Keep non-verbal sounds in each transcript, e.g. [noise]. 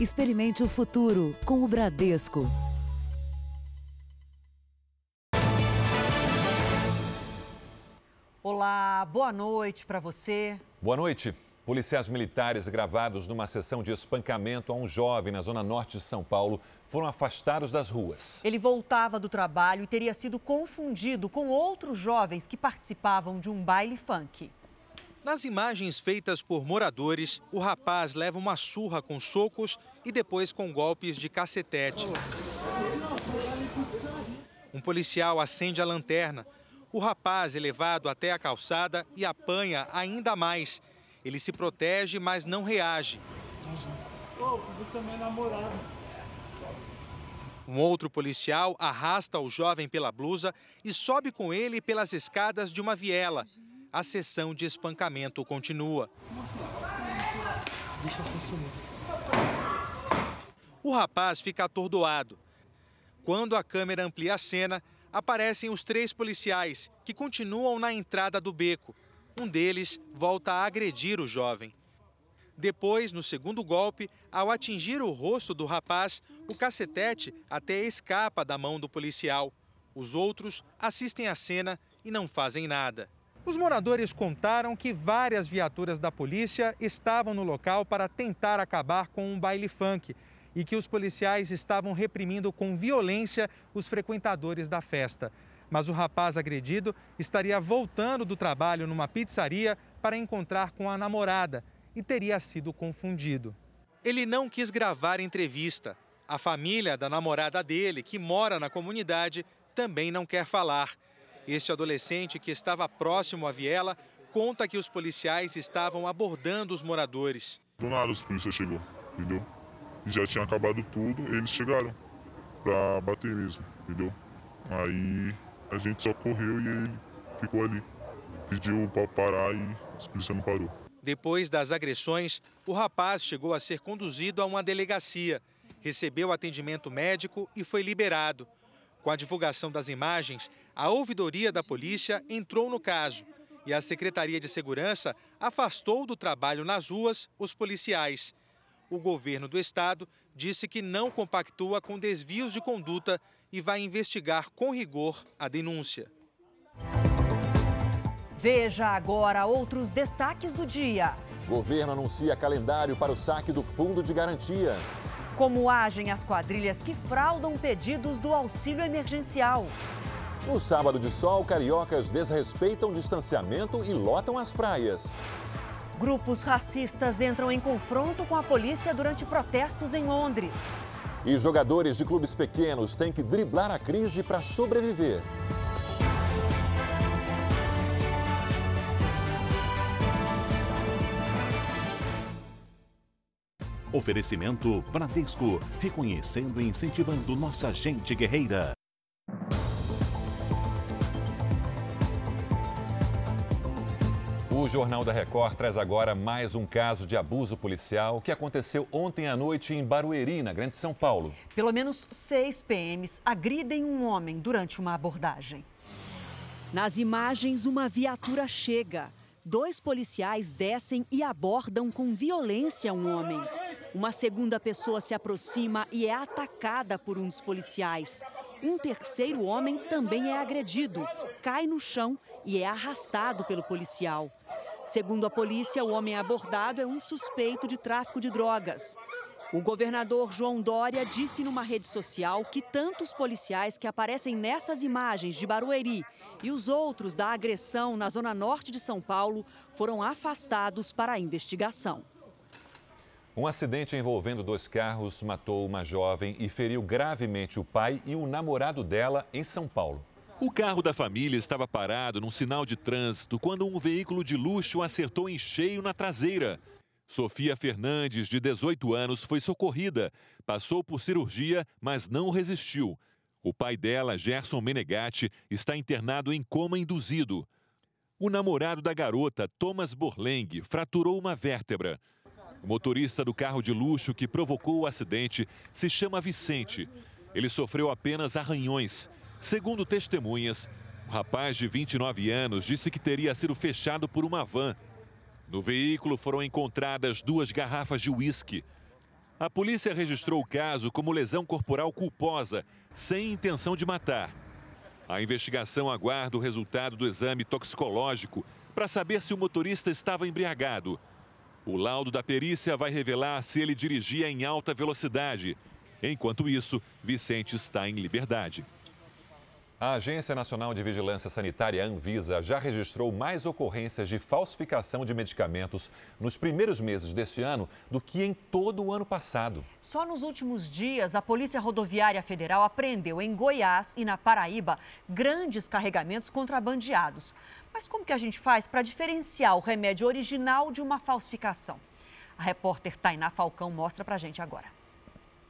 Experimente o futuro com o Bradesco. Olá, boa noite para você. Boa noite. Policiais militares gravados numa sessão de espancamento a um jovem na zona norte de São Paulo foram afastados das ruas. Ele voltava do trabalho e teria sido confundido com outros jovens que participavam de um baile funk. Nas imagens feitas por moradores, o rapaz leva uma surra com socos e depois com golpes de cacetete. Um policial acende a lanterna. O rapaz é levado até a calçada e apanha ainda mais. Ele se protege, mas não reage. Um outro policial arrasta o jovem pela blusa e sobe com ele pelas escadas de uma viela. A sessão de espancamento continua. O rapaz fica atordoado. Quando a câmera amplia a cena, aparecem os três policiais que continuam na entrada do beco. Um deles volta a agredir o jovem. Depois, no segundo golpe, ao atingir o rosto do rapaz, o cacetete até escapa da mão do policial. Os outros assistem à cena e não fazem nada. Os moradores contaram que várias viaturas da polícia estavam no local para tentar acabar com um baile funk e que os policiais estavam reprimindo com violência os frequentadores da festa. Mas o rapaz agredido estaria voltando do trabalho numa pizzaria para encontrar com a namorada e teria sido confundido. Ele não quis gravar entrevista. A família da namorada dele, que mora na comunidade, também não quer falar. Este adolescente, que estava próximo à viela, conta que os policiais estavam abordando os moradores. Do nada os policiais chegou, entendeu? já tinha acabado tudo, eles chegaram pra bater mesmo, entendeu? Aí a gente só correu e ele ficou ali. Pediu pra parar e a polícia não parou. Depois das agressões, o rapaz chegou a ser conduzido a uma delegacia, recebeu atendimento médico e foi liberado. Com a divulgação das imagens, a ouvidoria da polícia entrou no caso e a Secretaria de Segurança afastou do trabalho nas ruas os policiais o governo do estado disse que não compactua com desvios de conduta e vai investigar com rigor a denúncia. Veja agora outros destaques do dia. Governo anuncia calendário para o saque do Fundo de Garantia. Como agem as quadrilhas que fraudam pedidos do auxílio emergencial. No sábado de sol, cariocas desrespeitam distanciamento e lotam as praias. Grupos racistas entram em confronto com a polícia durante protestos em Londres. E jogadores de clubes pequenos têm que driblar a crise para sobreviver. Oferecimento Bradesco, reconhecendo e incentivando nossa gente guerreira. O Jornal da Record traz agora mais um caso de abuso policial que aconteceu ontem à noite em Barueri, na Grande São Paulo. Pelo menos seis PMs agridem um homem durante uma abordagem. Nas imagens, uma viatura chega. Dois policiais descem e abordam com violência um homem. Uma segunda pessoa se aproxima e é atacada por um dos policiais. Um terceiro homem também é agredido, cai no chão e é arrastado pelo policial. Segundo a polícia, o homem abordado é um suspeito de tráfico de drogas. O governador João Dória disse numa rede social que tantos policiais que aparecem nessas imagens de Barueri e os outros da agressão na zona norte de São Paulo foram afastados para a investigação. Um acidente envolvendo dois carros matou uma jovem e feriu gravemente o pai e o namorado dela em São Paulo. O carro da família estava parado num sinal de trânsito quando um veículo de luxo acertou em cheio na traseira. Sofia Fernandes, de 18 anos, foi socorrida. Passou por cirurgia, mas não resistiu. O pai dela, Gerson Menegatti, está internado em coma induzido. O namorado da garota, Thomas Borleng, fraturou uma vértebra. O motorista do carro de luxo que provocou o acidente se chama Vicente. Ele sofreu apenas arranhões. Segundo testemunhas, o rapaz de 29 anos disse que teria sido fechado por uma van. No veículo foram encontradas duas garrafas de uísque. A polícia registrou o caso como lesão corporal culposa, sem intenção de matar. A investigação aguarda o resultado do exame toxicológico para saber se o motorista estava embriagado. O laudo da perícia vai revelar se ele dirigia em alta velocidade. Enquanto isso, Vicente está em liberdade. A Agência Nacional de Vigilância Sanitária, Anvisa, já registrou mais ocorrências de falsificação de medicamentos nos primeiros meses deste ano do que em todo o ano passado. Só nos últimos dias, a Polícia Rodoviária Federal apreendeu em Goiás e na Paraíba grandes carregamentos contrabandeados. Mas como que a gente faz para diferenciar o remédio original de uma falsificação? A repórter Tainá Falcão mostra para a gente agora.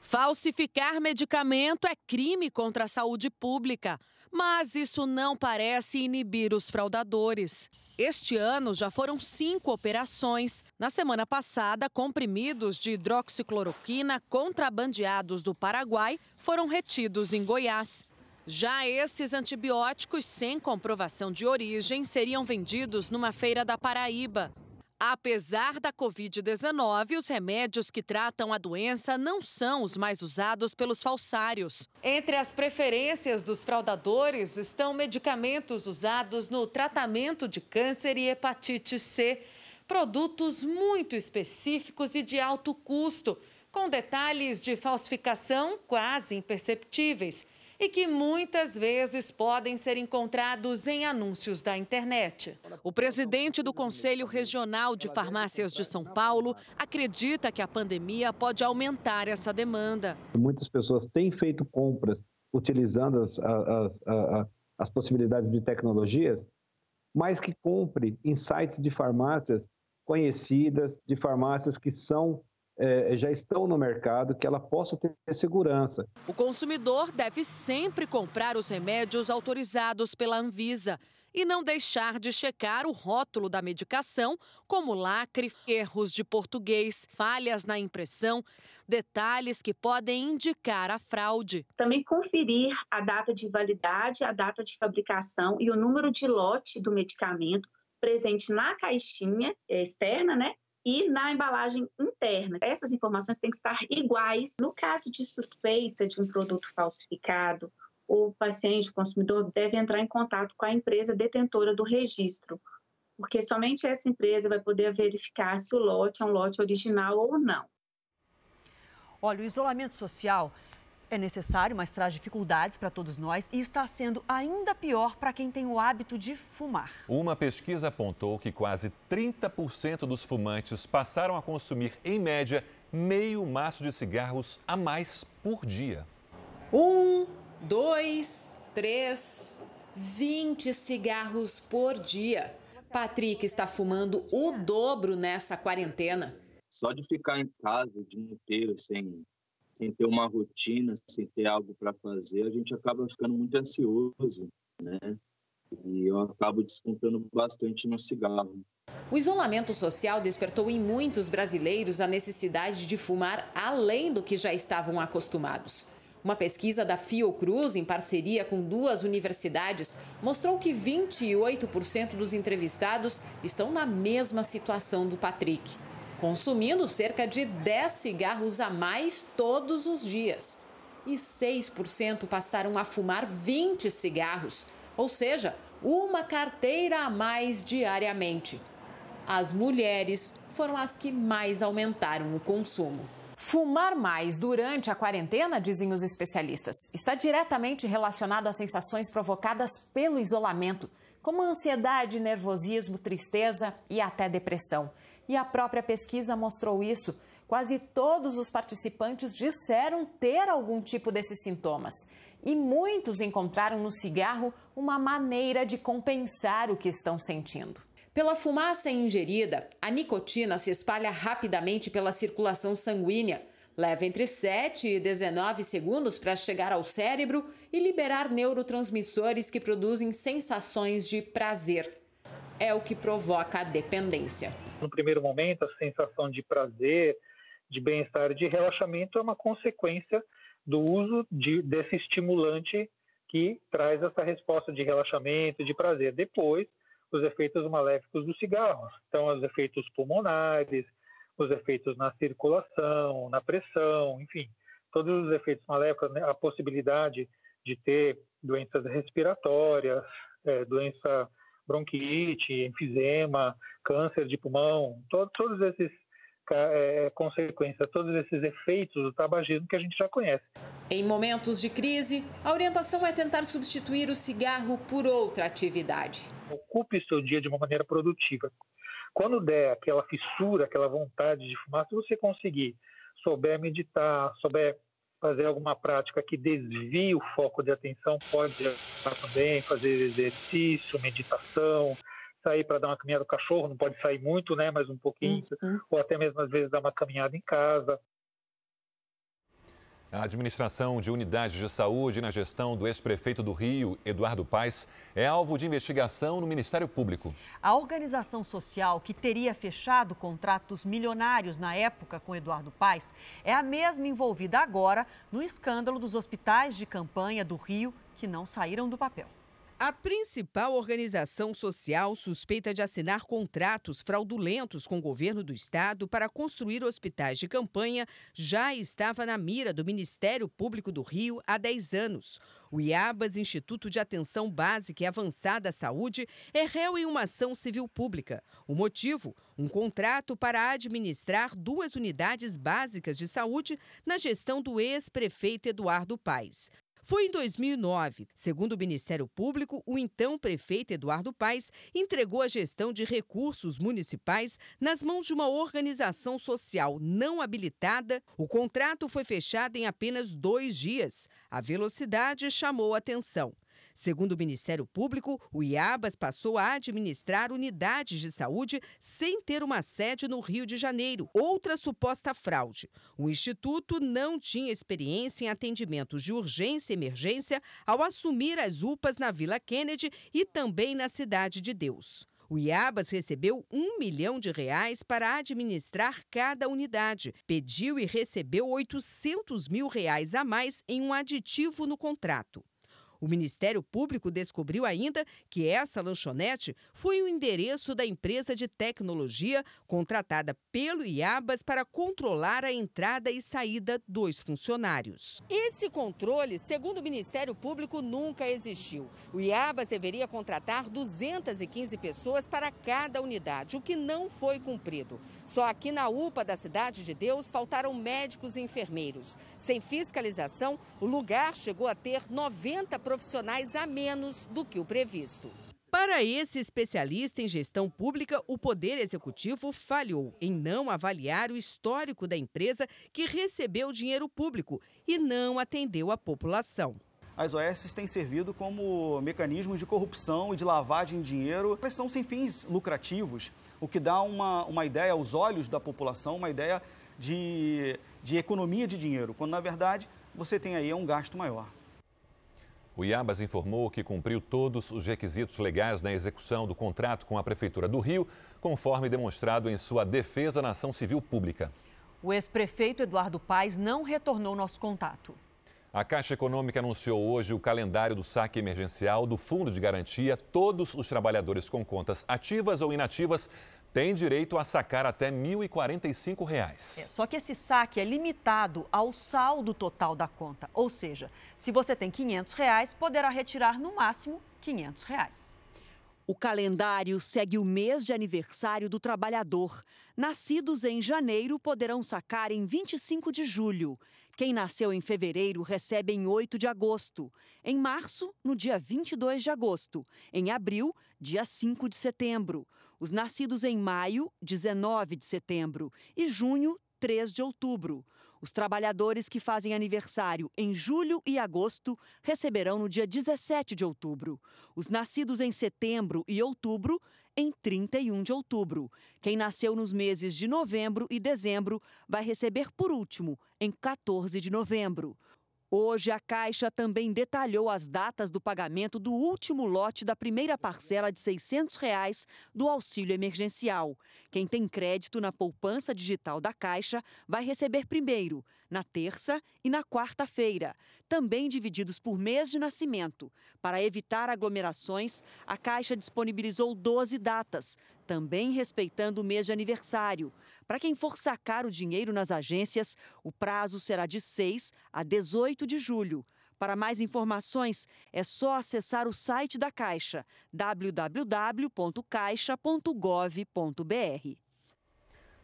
Falsificar medicamento é crime contra a saúde pública. Mas isso não parece inibir os fraudadores. Este ano já foram cinco operações. Na semana passada, comprimidos de hidroxicloroquina contrabandeados do Paraguai foram retidos em Goiás. Já esses antibióticos sem comprovação de origem seriam vendidos numa feira da Paraíba. Apesar da Covid-19, os remédios que tratam a doença não são os mais usados pelos falsários. Entre as preferências dos fraudadores estão medicamentos usados no tratamento de câncer e hepatite C, produtos muito específicos e de alto custo, com detalhes de falsificação quase imperceptíveis e que muitas vezes podem ser encontrados em anúncios da internet. O presidente do Conselho Regional de Farmácias de São Paulo acredita que a pandemia pode aumentar essa demanda. Muitas pessoas têm feito compras utilizando as, as, as, as possibilidades de tecnologias, mas que compre em sites de farmácias conhecidas, de farmácias que são é, já estão no mercado, que ela possa ter segurança. O consumidor deve sempre comprar os remédios autorizados pela Anvisa e não deixar de checar o rótulo da medicação, como lacre, erros de português, falhas na impressão, detalhes que podem indicar a fraude. Também conferir a data de validade, a data de fabricação e o número de lote do medicamento presente na caixinha externa, né? E na embalagem interna. Essas informações têm que estar iguais. No caso de suspeita de um produto falsificado, o paciente, o consumidor, deve entrar em contato com a empresa detentora do registro, porque somente essa empresa vai poder verificar se o lote é um lote original ou não. Olha, o isolamento social é necessário, mas traz dificuldades para todos nós e está sendo ainda pior para quem tem o hábito de fumar. Uma pesquisa apontou que quase 30% dos fumantes passaram a consumir, em média, meio maço de cigarros a mais por dia. Um, dois, três, vinte cigarros por dia. Patrick está fumando o dobro nessa quarentena. Só de ficar em casa o dia inteiro sem sem ter uma rotina, sem ter algo para fazer, a gente acaba ficando muito ansioso, né? E eu acabo descontando bastante no cigarro. O isolamento social despertou em muitos brasileiros a necessidade de fumar além do que já estavam acostumados. Uma pesquisa da Fiocruz, em parceria com duas universidades, mostrou que 28% dos entrevistados estão na mesma situação do Patrick consumindo cerca de 10 cigarros a mais todos os dias. E 6% passaram a fumar 20 cigarros, ou seja, uma carteira a mais diariamente. As mulheres foram as que mais aumentaram o consumo. Fumar mais durante a quarentena, dizem os especialistas, está diretamente relacionado às sensações provocadas pelo isolamento, como ansiedade, nervosismo, tristeza e até depressão. E a própria pesquisa mostrou isso. Quase todos os participantes disseram ter algum tipo desses sintomas. E muitos encontraram no cigarro uma maneira de compensar o que estão sentindo. Pela fumaça ingerida, a nicotina se espalha rapidamente pela circulação sanguínea. Leva entre 7 e 19 segundos para chegar ao cérebro e liberar neurotransmissores que produzem sensações de prazer. É o que provoca a dependência. No primeiro momento, a sensação de prazer, de bem-estar, de relaxamento é uma consequência do uso de, desse estimulante que traz essa resposta de relaxamento, de prazer. Depois, os efeitos maléficos do cigarro. Então, os efeitos pulmonares, os efeitos na circulação, na pressão, enfim, todos os efeitos maléficos, né? a possibilidade de ter doenças respiratórias, é, doença bronquite, enfisema, câncer de pulmão, to todos esses é, consequências, todos esses efeitos do tabagismo que a gente já conhece. Em momentos de crise, a orientação é tentar substituir o cigarro por outra atividade. Ocupe seu dia de uma maneira produtiva. Quando der aquela fissura, aquela vontade de fumar, se você conseguir, souber meditar, souber fazer alguma prática que desvie o foco de atenção, pode também fazer exercício, meditação, sair para dar uma caminhada com o cachorro, não pode sair muito, né, mas um pouquinho, uhum. ou até mesmo às vezes dar uma caminhada em casa. A administração de unidades de saúde na gestão do ex-prefeito do Rio, Eduardo Paes, é alvo de investigação no Ministério Público. A organização social que teria fechado contratos milionários na época com Eduardo Paes é a mesma envolvida agora no escândalo dos hospitais de campanha do Rio que não saíram do papel. A principal organização social suspeita de assinar contratos fraudulentos com o governo do estado para construir hospitais de campanha já estava na mira do Ministério Público do Rio há 10 anos. O IABAS, Instituto de Atenção Básica e Avançada à Saúde, é réu em uma ação civil pública. O motivo? Um contrato para administrar duas unidades básicas de saúde na gestão do ex-prefeito Eduardo Paes. Foi em 2009. Segundo o Ministério Público, o então prefeito Eduardo Paes entregou a gestão de recursos municipais nas mãos de uma organização social não habilitada. O contrato foi fechado em apenas dois dias. A velocidade chamou atenção. Segundo o Ministério Público, o IABAS passou a administrar unidades de saúde sem ter uma sede no Rio de Janeiro, outra suposta fraude. O Instituto não tinha experiência em atendimentos de urgência e emergência ao assumir as UPAs na Vila Kennedy e também na Cidade de Deus. O IABAS recebeu um milhão de reais para administrar cada unidade. Pediu e recebeu 800 mil reais a mais em um aditivo no contrato. O Ministério Público descobriu ainda que essa lanchonete foi o endereço da empresa de tecnologia contratada pelo IABAS para controlar a entrada e saída dos funcionários. Esse controle, segundo o Ministério Público, nunca existiu. O IABAS deveria contratar 215 pessoas para cada unidade, o que não foi cumprido. Só aqui na UPA da Cidade de Deus faltaram médicos e enfermeiros. Sem fiscalização, o lugar chegou a ter 90 profissionais a menos do que o previsto. Para esse especialista em gestão pública, o Poder Executivo falhou em não avaliar o histórico da empresa que recebeu dinheiro público e não atendeu a população. As OS têm servido como mecanismos de corrupção e de lavagem de dinheiro, mas são sem fins lucrativos, o que dá uma, uma ideia aos olhos da população, uma ideia de, de economia de dinheiro, quando na verdade você tem aí um gasto maior. O Iabas informou que cumpriu todos os requisitos legais na execução do contrato com a Prefeitura do Rio, conforme demonstrado em sua defesa na ação civil pública. O ex-prefeito Eduardo Paes não retornou nosso contato. A Caixa Econômica anunciou hoje o calendário do saque emergencial do Fundo de Garantia. Todos os trabalhadores com contas ativas ou inativas tem direito a sacar até R$ 1.045. É, só que esse saque é limitado ao saldo total da conta. Ou seja, se você tem 500 reais, poderá retirar no máximo 500 reais. O calendário segue o mês de aniversário do trabalhador. Nascidos em janeiro poderão sacar em 25 de julho. Quem nasceu em fevereiro recebe em 8 de agosto. Em março, no dia 22 de agosto. Em abril, dia 5 de setembro os nascidos em maio, 19 de setembro, e junho, 3 de outubro. Os trabalhadores que fazem aniversário em julho e agosto receberão no dia 17 de outubro. Os nascidos em setembro e outubro, em 31 de outubro. Quem nasceu nos meses de novembro e dezembro vai receber por último, em 14 de novembro. Hoje, a Caixa também detalhou as datas do pagamento do último lote da primeira parcela de 600 reais do auxílio emergencial. Quem tem crédito na poupança digital da Caixa vai receber primeiro, na terça e na quarta-feira, também divididos por mês de nascimento. Para evitar aglomerações, a Caixa disponibilizou 12 datas, também respeitando o mês de aniversário. Para quem for sacar o dinheiro nas agências, o prazo será de 6 a 18 de julho. Para mais informações, é só acessar o site da Caixa, www.caixa.gov.br.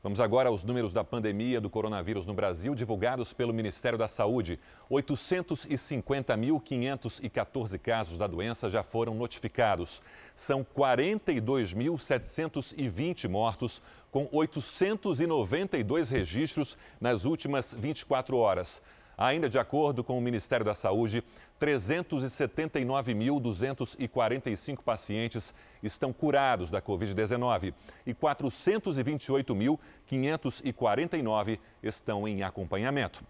Vamos agora aos números da pandemia do coronavírus no Brasil, divulgados pelo Ministério da Saúde. 850.514 casos da doença já foram notificados. São 42.720 mortos, com 892 registros nas últimas 24 horas. Ainda de acordo com o Ministério da Saúde, 379.245 pacientes estão curados da Covid-19 e 428.549 estão em acompanhamento.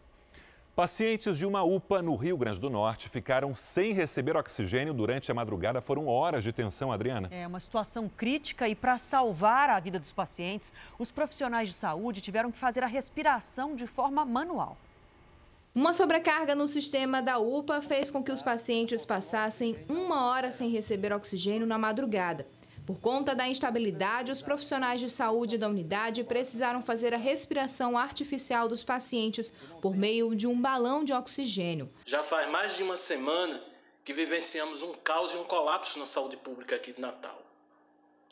Pacientes de uma UPA no Rio Grande do Norte ficaram sem receber oxigênio durante a madrugada. Foram horas de tensão, Adriana. É uma situação crítica e para salvar a vida dos pacientes, os profissionais de saúde tiveram que fazer a respiração de forma manual. Uma sobrecarga no sistema da UPA fez com que os pacientes passassem uma hora sem receber oxigênio na madrugada. Por conta da instabilidade, os profissionais de saúde da unidade precisaram fazer a respiração artificial dos pacientes por meio de um balão de oxigênio. Já faz mais de uma semana que vivenciamos um caos e um colapso na saúde pública aqui de Natal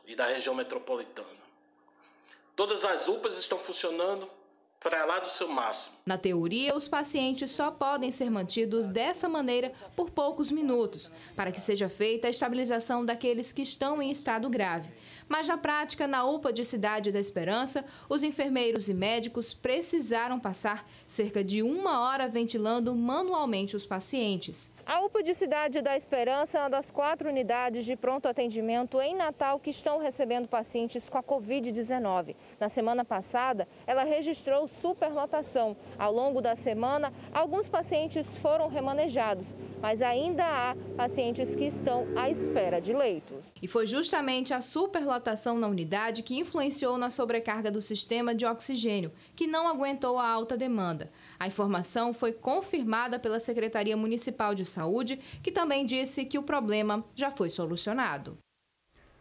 e da região metropolitana. Todas as UPAs estão funcionando para lá do seu máximo. Na teoria, os pacientes só podem ser mantidos dessa maneira por poucos minutos, para que seja feita a estabilização daqueles que estão em estado grave. Mas na prática, na UPA de Cidade da Esperança, os enfermeiros e médicos precisaram passar cerca de uma hora ventilando manualmente os pacientes. A UPA de Cidade da Esperança é uma das quatro unidades de pronto atendimento em Natal que estão recebendo pacientes com a Covid-19. Na semana passada, ela registrou superlotação. Ao longo da semana, alguns pacientes foram remanejados, mas ainda há pacientes que estão à espera de leitos. E foi justamente a superlotação na unidade que influenciou na sobrecarga do sistema de oxigênio, que não aguentou a alta demanda. A informação foi confirmada pela Secretaria Municipal de Saúde, que também disse que o problema já foi solucionado.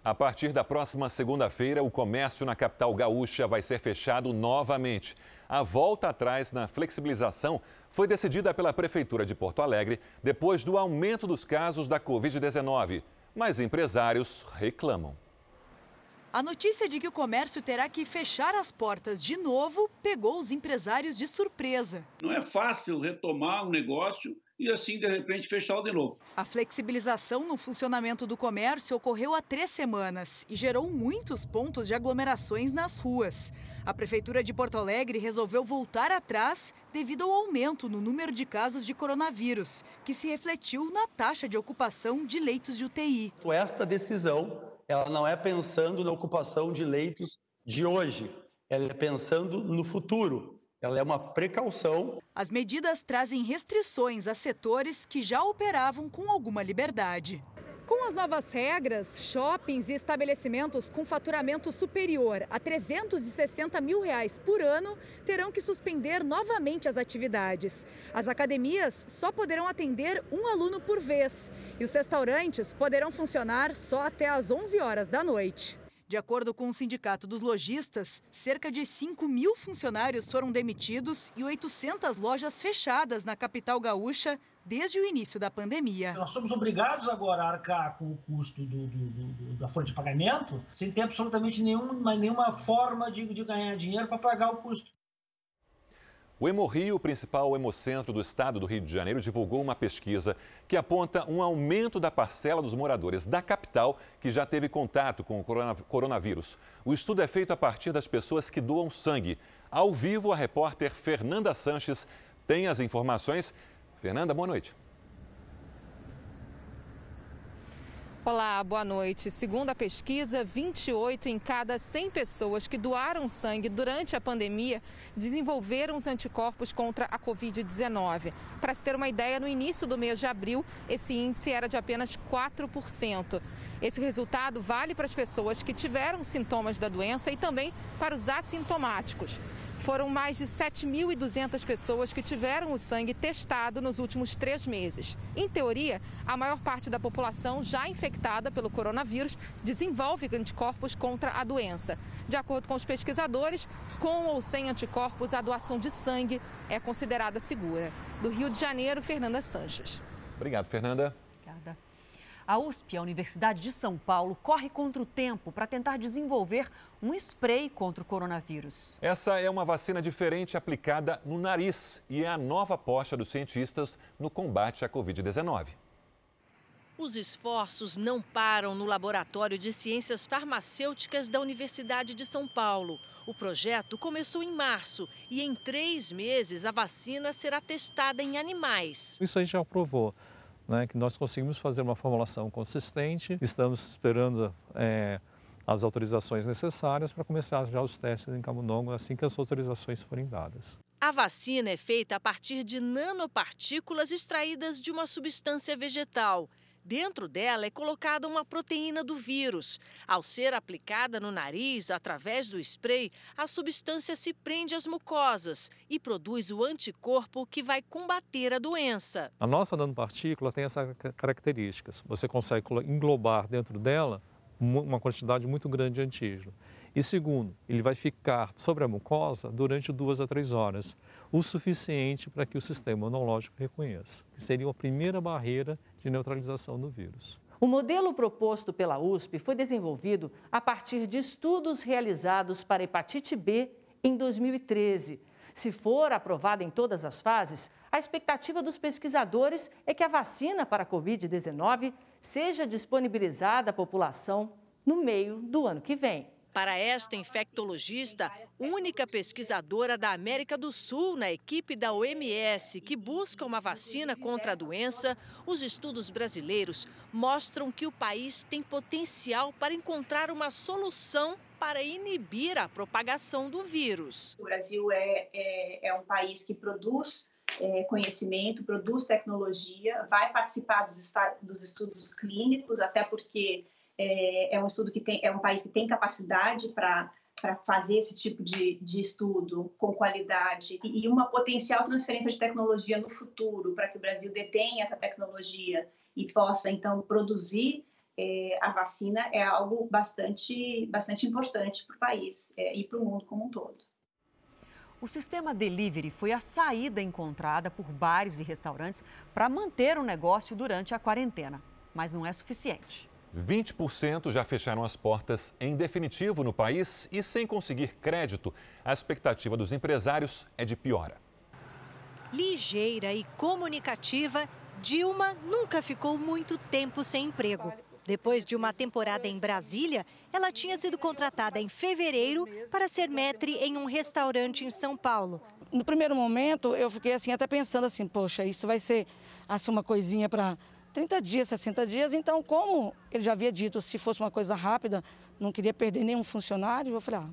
A partir da próxima segunda-feira, o comércio na capital gaúcha vai ser fechado novamente. A volta atrás na flexibilização foi decidida pela Prefeitura de Porto Alegre depois do aumento dos casos da Covid-19. Mas empresários reclamam. A notícia de que o comércio terá que fechar as portas de novo pegou os empresários de surpresa. Não é fácil retomar um negócio e assim, de repente, fechar de novo. A flexibilização no funcionamento do comércio ocorreu há três semanas e gerou muitos pontos de aglomerações nas ruas. A Prefeitura de Porto Alegre resolveu voltar atrás devido ao aumento no número de casos de coronavírus, que se refletiu na taxa de ocupação de leitos de UTI. Esta decisão ela não é pensando na ocupação de leitos de hoje, ela é pensando no futuro. Ela é uma precaução. As medidas trazem restrições a setores que já operavam com alguma liberdade. Com as novas regras, shoppings e estabelecimentos com faturamento superior a 360 mil reais por ano terão que suspender novamente as atividades. As academias só poderão atender um aluno por vez e os restaurantes poderão funcionar só até às 11 horas da noite. De acordo com o Sindicato dos Lojistas, cerca de 5 mil funcionários foram demitidos e 800 lojas fechadas na capital gaúcha desde o início da pandemia. Nós somos obrigados agora a arcar com o custo do, do, do, da folha de pagamento sem ter absolutamente nenhuma, nenhuma forma de, de ganhar dinheiro para pagar o custo. O Hemorrio, principal hemocentro do estado do Rio de Janeiro, divulgou uma pesquisa que aponta um aumento da parcela dos moradores da capital que já teve contato com o coronavírus. O estudo é feito a partir das pessoas que doam sangue. Ao vivo, a repórter Fernanda Sanches tem as informações. Fernanda, boa noite. Olá, boa noite. Segundo a pesquisa, 28 em cada 100 pessoas que doaram sangue durante a pandemia desenvolveram os anticorpos contra a Covid-19. Para se ter uma ideia, no início do mês de abril, esse índice era de apenas 4%. Esse resultado vale para as pessoas que tiveram sintomas da doença e também para os assintomáticos. Foram mais de 7.200 pessoas que tiveram o sangue testado nos últimos três meses. Em teoria, a maior parte da população já infectada pelo coronavírus desenvolve anticorpos contra a doença. De acordo com os pesquisadores, com ou sem anticorpos, a doação de sangue é considerada segura. Do Rio de Janeiro, Fernanda Sanches. Obrigado, Fernanda. A USP, a Universidade de São Paulo, corre contra o tempo para tentar desenvolver um spray contra o coronavírus. Essa é uma vacina diferente aplicada no nariz e é a nova aposta dos cientistas no combate à Covid-19. Os esforços não param no Laboratório de Ciências Farmacêuticas da Universidade de São Paulo. O projeto começou em março e, em três meses, a vacina será testada em animais. Isso a gente já provou né, que nós conseguimos fazer uma formulação consistente. Estamos esperando é, as autorizações necessárias para começar já os testes em camundongo assim que as autorizações forem dadas. A vacina é feita a partir de nanopartículas extraídas de uma substância vegetal. Dentro dela é colocada uma proteína do vírus. Ao ser aplicada no nariz através do spray, a substância se prende às mucosas e produz o anticorpo que vai combater a doença. A nossa nanopartícula tem essas características. Você consegue englobar dentro dela uma quantidade muito grande de antígeno. E segundo, ele vai ficar sobre a mucosa durante duas a três horas, o suficiente para que o sistema imunológico reconheça, que seria a primeira barreira de neutralização do vírus. O modelo proposto pela USP foi desenvolvido a partir de estudos realizados para hepatite B em 2013. Se for aprovada em todas as fases, a expectativa dos pesquisadores é que a vacina para a Covid-19 seja disponibilizada à população no meio do ano que vem. Para esta infectologista, única pesquisadora da América do Sul na equipe da OMS que busca uma vacina contra a doença, os estudos brasileiros mostram que o país tem potencial para encontrar uma solução para inibir a propagação do vírus. O Brasil é, é, é um país que produz é, conhecimento, produz tecnologia, vai participar dos, dos estudos clínicos, até porque é, é um estudo que tem, é um país que tem capacidade para para fazer esse tipo de, de estudo com qualidade e, e uma potencial transferência de tecnologia no futuro para que o Brasil detenha essa tecnologia e possa então produzir é, a vacina é algo bastante bastante importante para o país é, e para o mundo como um todo. O sistema delivery foi a saída encontrada por bares e restaurantes para manter o negócio durante a quarentena, mas não é suficiente. 20% já fecharam as portas em definitivo no país e, sem conseguir crédito, a expectativa dos empresários é de piora. Ligeira e comunicativa, Dilma nunca ficou muito tempo sem emprego. Depois de uma temporada em Brasília, ela tinha sido contratada em fevereiro para ser maître em um restaurante em São Paulo. No primeiro momento, eu fiquei assim até pensando assim, poxa, isso vai ser assim uma coisinha para 30 dias, 60 dias. Então, como ele já havia dito, se fosse uma coisa rápida, não queria perder nenhum funcionário, eu falei, ah,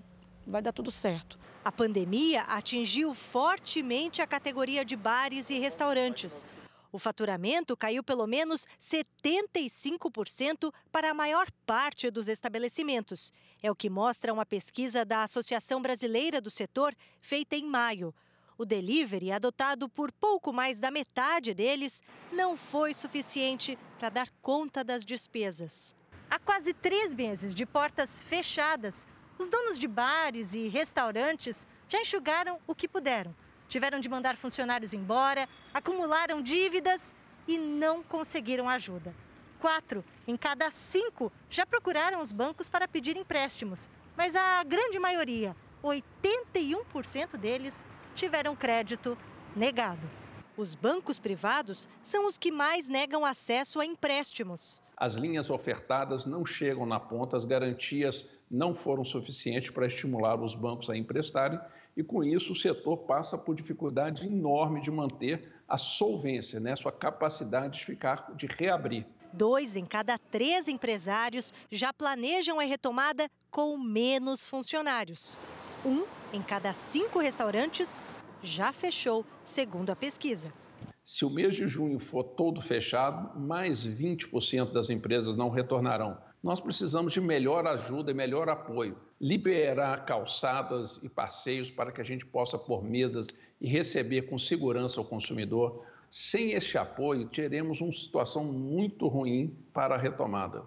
vai dar tudo certo. A pandemia atingiu fortemente a categoria de bares e restaurantes. O faturamento caiu pelo menos 75% para a maior parte dos estabelecimentos. É o que mostra uma pesquisa da Associação Brasileira do Setor, feita em maio. O delivery, adotado por pouco mais da metade deles, não foi suficiente para dar conta das despesas. Há quase três meses de portas fechadas, os donos de bares e restaurantes já enxugaram o que puderam. Tiveram de mandar funcionários embora, acumularam dívidas e não conseguiram ajuda. Quatro em cada cinco já procuraram os bancos para pedir empréstimos, mas a grande maioria, 81% deles, tiveram crédito negado. Os bancos privados são os que mais negam acesso a empréstimos. As linhas ofertadas não chegam na ponta, as garantias não foram suficientes para estimular os bancos a emprestarem e, com isso, o setor passa por dificuldade enorme de manter a solvência, né, sua capacidade de ficar, de reabrir. Dois em cada três empresários já planejam a retomada com menos funcionários. Um em cada cinco restaurantes já fechou, segundo a pesquisa. Se o mês de junho for todo fechado, mais 20% das empresas não retornarão. Nós precisamos de melhor ajuda e melhor apoio. liberar calçadas e passeios para que a gente possa pôr mesas e receber com segurança o consumidor. Sem esse apoio, teremos uma situação muito ruim para a retomada.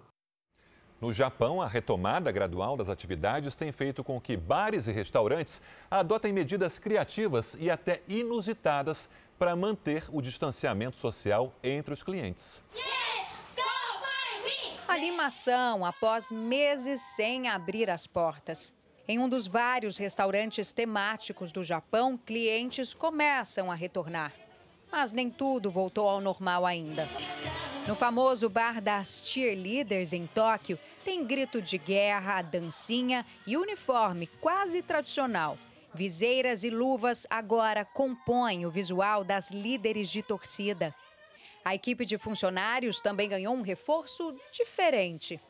No Japão, a retomada gradual das atividades tem feito com que bares e restaurantes adotem medidas criativas e até inusitadas para manter o distanciamento social entre os clientes. Animação após meses sem abrir as portas. Em um dos vários restaurantes temáticos do Japão, clientes começam a retornar. Mas nem tudo voltou ao normal ainda. No famoso bar das cheerleaders em Tóquio, tem grito de guerra, dancinha e uniforme quase tradicional. Viseiras e luvas agora compõem o visual das líderes de torcida. A equipe de funcionários também ganhou um reforço diferente.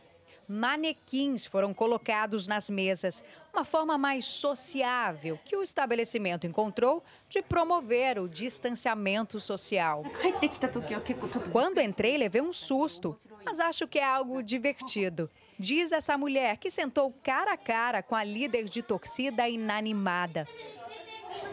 Manequins foram colocados nas mesas, uma forma mais sociável que o estabelecimento encontrou de promover o distanciamento social. Quando entrei, levei um susto, mas acho que é algo divertido. Diz essa mulher que sentou cara a cara com a líder de torcida inanimada.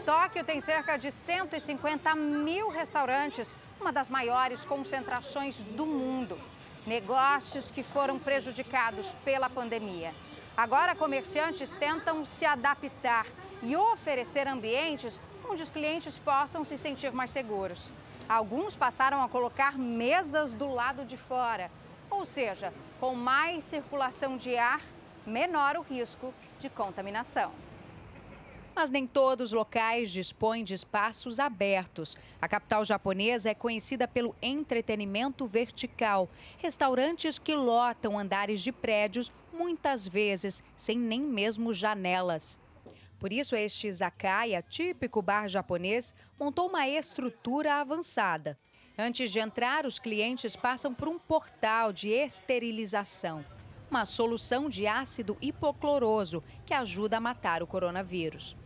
Tóquio tem cerca de 150 mil restaurantes, uma das maiores concentrações do mundo. Negócios que foram prejudicados pela pandemia. Agora, comerciantes tentam se adaptar e oferecer ambientes onde os clientes possam se sentir mais seguros. Alguns passaram a colocar mesas do lado de fora, ou seja, com mais circulação de ar, menor o risco de contaminação. Mas nem todos os locais dispõem de espaços abertos. A capital japonesa é conhecida pelo entretenimento vertical. Restaurantes que lotam andares de prédios, muitas vezes sem nem mesmo janelas. Por isso, este izakaya, típico bar japonês, montou uma estrutura avançada. Antes de entrar, os clientes passam por um portal de esterilização, uma solução de ácido hipocloroso que ajuda a matar o coronavírus.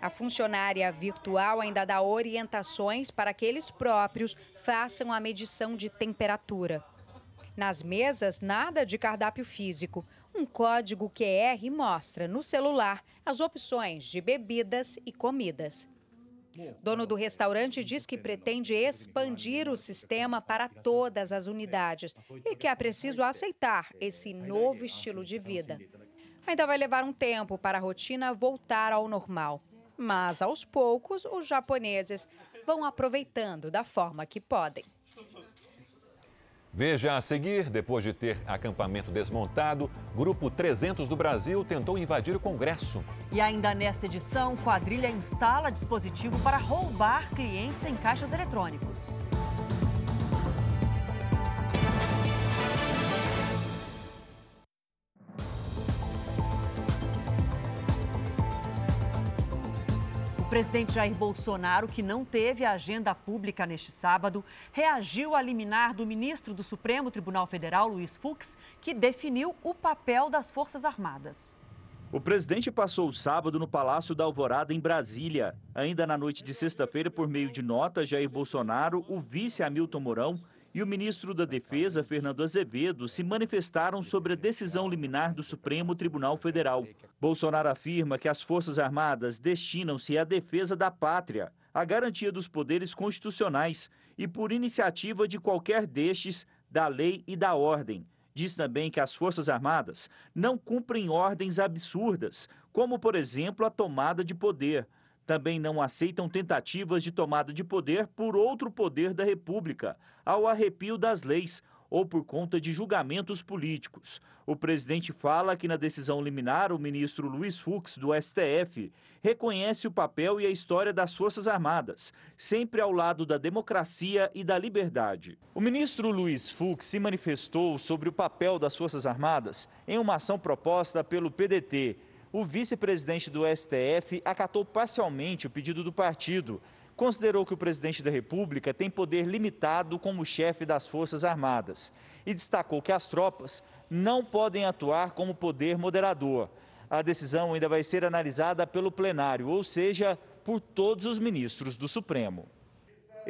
A funcionária virtual ainda dá orientações para que eles próprios façam a medição de temperatura. Nas mesas, nada de cardápio físico. Um código QR mostra no celular as opções de bebidas e comidas. Dono do restaurante diz que pretende expandir o sistema para todas as unidades e que é preciso aceitar esse novo estilo de vida. Ainda vai levar um tempo para a rotina voltar ao normal, mas aos poucos os japoneses vão aproveitando da forma que podem. Veja a seguir, depois de ter acampamento desmontado, Grupo 300 do Brasil tentou invadir o Congresso. E ainda nesta edição, quadrilha instala dispositivo para roubar clientes em caixas eletrônicos. Presidente Jair Bolsonaro, que não teve agenda pública neste sábado, reagiu à liminar do ministro do Supremo Tribunal Federal, Luiz Fux, que definiu o papel das Forças Armadas. O presidente passou o sábado no Palácio da Alvorada, em Brasília. Ainda na noite de sexta-feira, por meio de nota, Jair Bolsonaro, o vice Hamilton Mourão e o ministro da Defesa, Fernando Azevedo, se manifestaram sobre a decisão liminar do Supremo Tribunal Federal. Bolsonaro afirma que as Forças Armadas destinam-se à defesa da pátria, à garantia dos poderes constitucionais e por iniciativa de qualquer destes, da lei e da ordem. Diz também que as Forças Armadas não cumprem ordens absurdas, como, por exemplo, a tomada de poder também não aceitam tentativas de tomada de poder por outro poder da República, ao arrepio das leis ou por conta de julgamentos políticos. O presidente fala que na decisão liminar, o ministro Luiz Fux, do STF, reconhece o papel e a história das Forças Armadas, sempre ao lado da democracia e da liberdade. O ministro Luiz Fux se manifestou sobre o papel das Forças Armadas em uma ação proposta pelo PDT o vice-presidente do STF acatou parcialmente o pedido do partido. Considerou que o presidente da República tem poder limitado como chefe das Forças Armadas e destacou que as tropas não podem atuar como poder moderador. A decisão ainda vai ser analisada pelo plenário, ou seja, por todos os ministros do Supremo.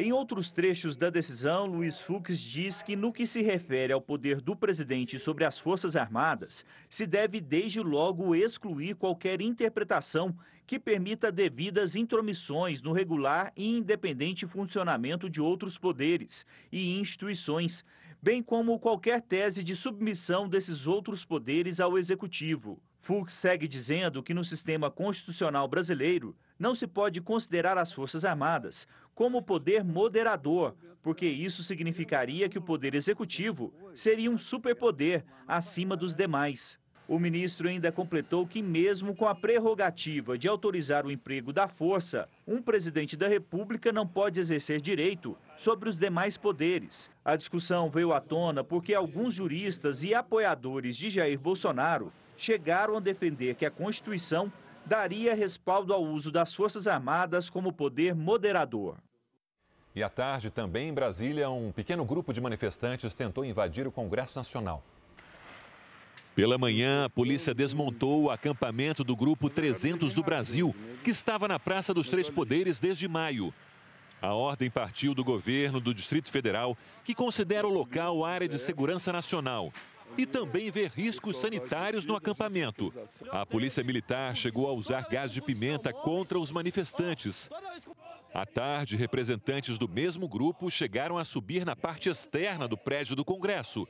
Em outros trechos da decisão, Luiz Fux diz que, no que se refere ao poder do presidente sobre as Forças Armadas, se deve desde logo excluir qualquer interpretação que permita devidas intromissões no regular e independente funcionamento de outros poderes e instituições, bem como qualquer tese de submissão desses outros poderes ao executivo. Fux segue dizendo que no sistema constitucional brasileiro não se pode considerar as Forças Armadas como poder moderador, porque isso significaria que o poder executivo seria um superpoder acima dos demais. O ministro ainda completou que, mesmo com a prerrogativa de autorizar o emprego da força, um presidente da República não pode exercer direito sobre os demais poderes. A discussão veio à tona porque alguns juristas e apoiadores de Jair Bolsonaro chegaram a defender que a Constituição daria respaldo ao uso das Forças Armadas como poder moderador. E à tarde, também em Brasília, um pequeno grupo de manifestantes tentou invadir o Congresso Nacional. Pela manhã, a polícia desmontou o acampamento do Grupo 300 do Brasil, que estava na Praça dos Três Poderes desde maio. A ordem partiu do governo do Distrito Federal, que considera o local área de segurança nacional e também vê riscos sanitários no acampamento. A polícia militar chegou a usar gás de pimenta contra os manifestantes. À tarde, representantes do mesmo grupo chegaram a subir na parte externa do prédio do Congresso.